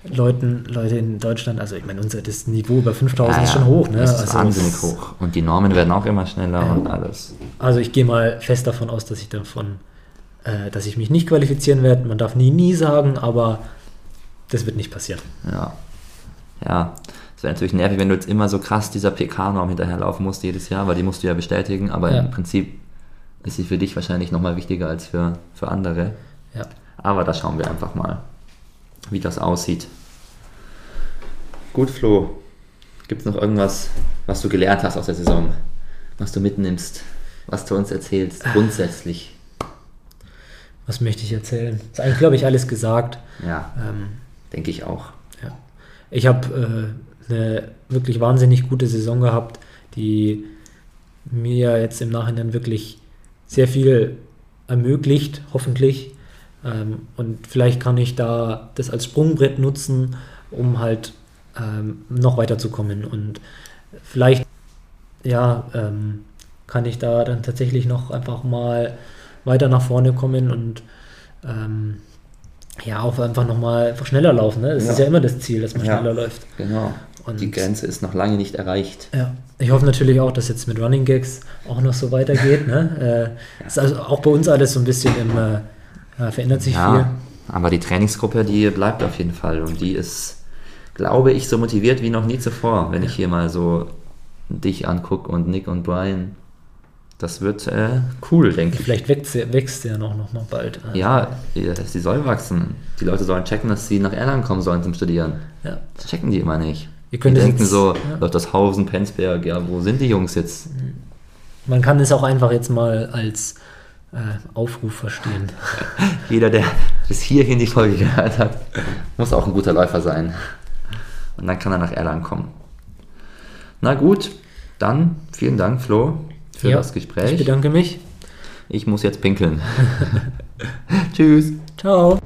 Leuten, Leute in Deutschland, also ich meine, unser das Niveau über 5000 ist schon hoch. Ne? Das ist also, wahnsinnig hoch. Und die Normen werden auch immer schneller Ja. und alles. Also ich gehe mal fest davon aus, dass ich davon, äh, dass ich mich nicht qualifizieren werde. Man darf nie, nie sagen, aber das wird nicht passieren. Ja. Ja. Es wäre natürlich nervig, wenn du jetzt immer so krass dieser PK-Norm hinterherlaufen musst jedes Jahr, weil die musst du ja bestätigen, aber Ja. im Prinzip ist sie für dich wahrscheinlich nochmal wichtiger als für, für andere. Ja. Aber da schauen wir einfach mal, wie das aussieht. Gut, Flo. Gibt es noch irgendwas, was du gelernt hast aus der Saison? Was du mitnimmst? Was du uns erzählst? Grundsätzlich. Was möchte ich erzählen? Ist eigentlich, glaube ich, alles gesagt. Ja, Ähm, denke ich auch. ja. Ich habe äh, eine wirklich wahnsinnig gute Saison gehabt, die mir jetzt im Nachhinein wirklich sehr viel ermöglicht, hoffentlich. Ähm, und vielleicht kann ich da das als Sprungbrett nutzen, um halt ähm, noch weiterzukommen. Und vielleicht ja, ähm, kann ich da dann tatsächlich noch einfach mal weiter nach vorne kommen und ähm, ja, auch einfach nochmal einfach schneller laufen. Ne? Das ja. ist ja immer das Ziel, dass man ja, schneller läuft. Genau. Und die Grenze ist noch lange nicht erreicht. Ja, ich hoffe natürlich auch, dass jetzt mit Running Gags auch noch so weitergeht. ne? äh, Ist also auch bei uns alles so ein bisschen im, äh, verändert sich ja, viel. Aber die Trainingsgruppe, die bleibt auf jeden Fall und die ist, glaube ich, so motiviert wie noch nie zuvor, wenn ich hier mal so dich angucke und Nick und Brian. Das wird äh, cool, denke ich. Vielleicht wächst, wächst der noch, noch mal bald. Also ja, sie soll wachsen. Die Leute sollen checken, dass sie nach Erlangen kommen sollen zum Studieren. Ja. Das checken die immer nicht. Ihr könnt die denken jetzt, so, ja. das Hausen, Penzberg, ja, wo sind die Jungs jetzt? Man kann es auch einfach jetzt mal als äh, Aufruf verstehen. Jeder, der bis hierhin die Folge gehört hat, muss auch ein guter Läufer sein. Und dann kann er nach Erlangen kommen. Na gut, dann vielen Dank, Flo, für ja, das Gespräch. Ich bedanke mich. Ich muss jetzt pinkeln. Tschüss. Ciao.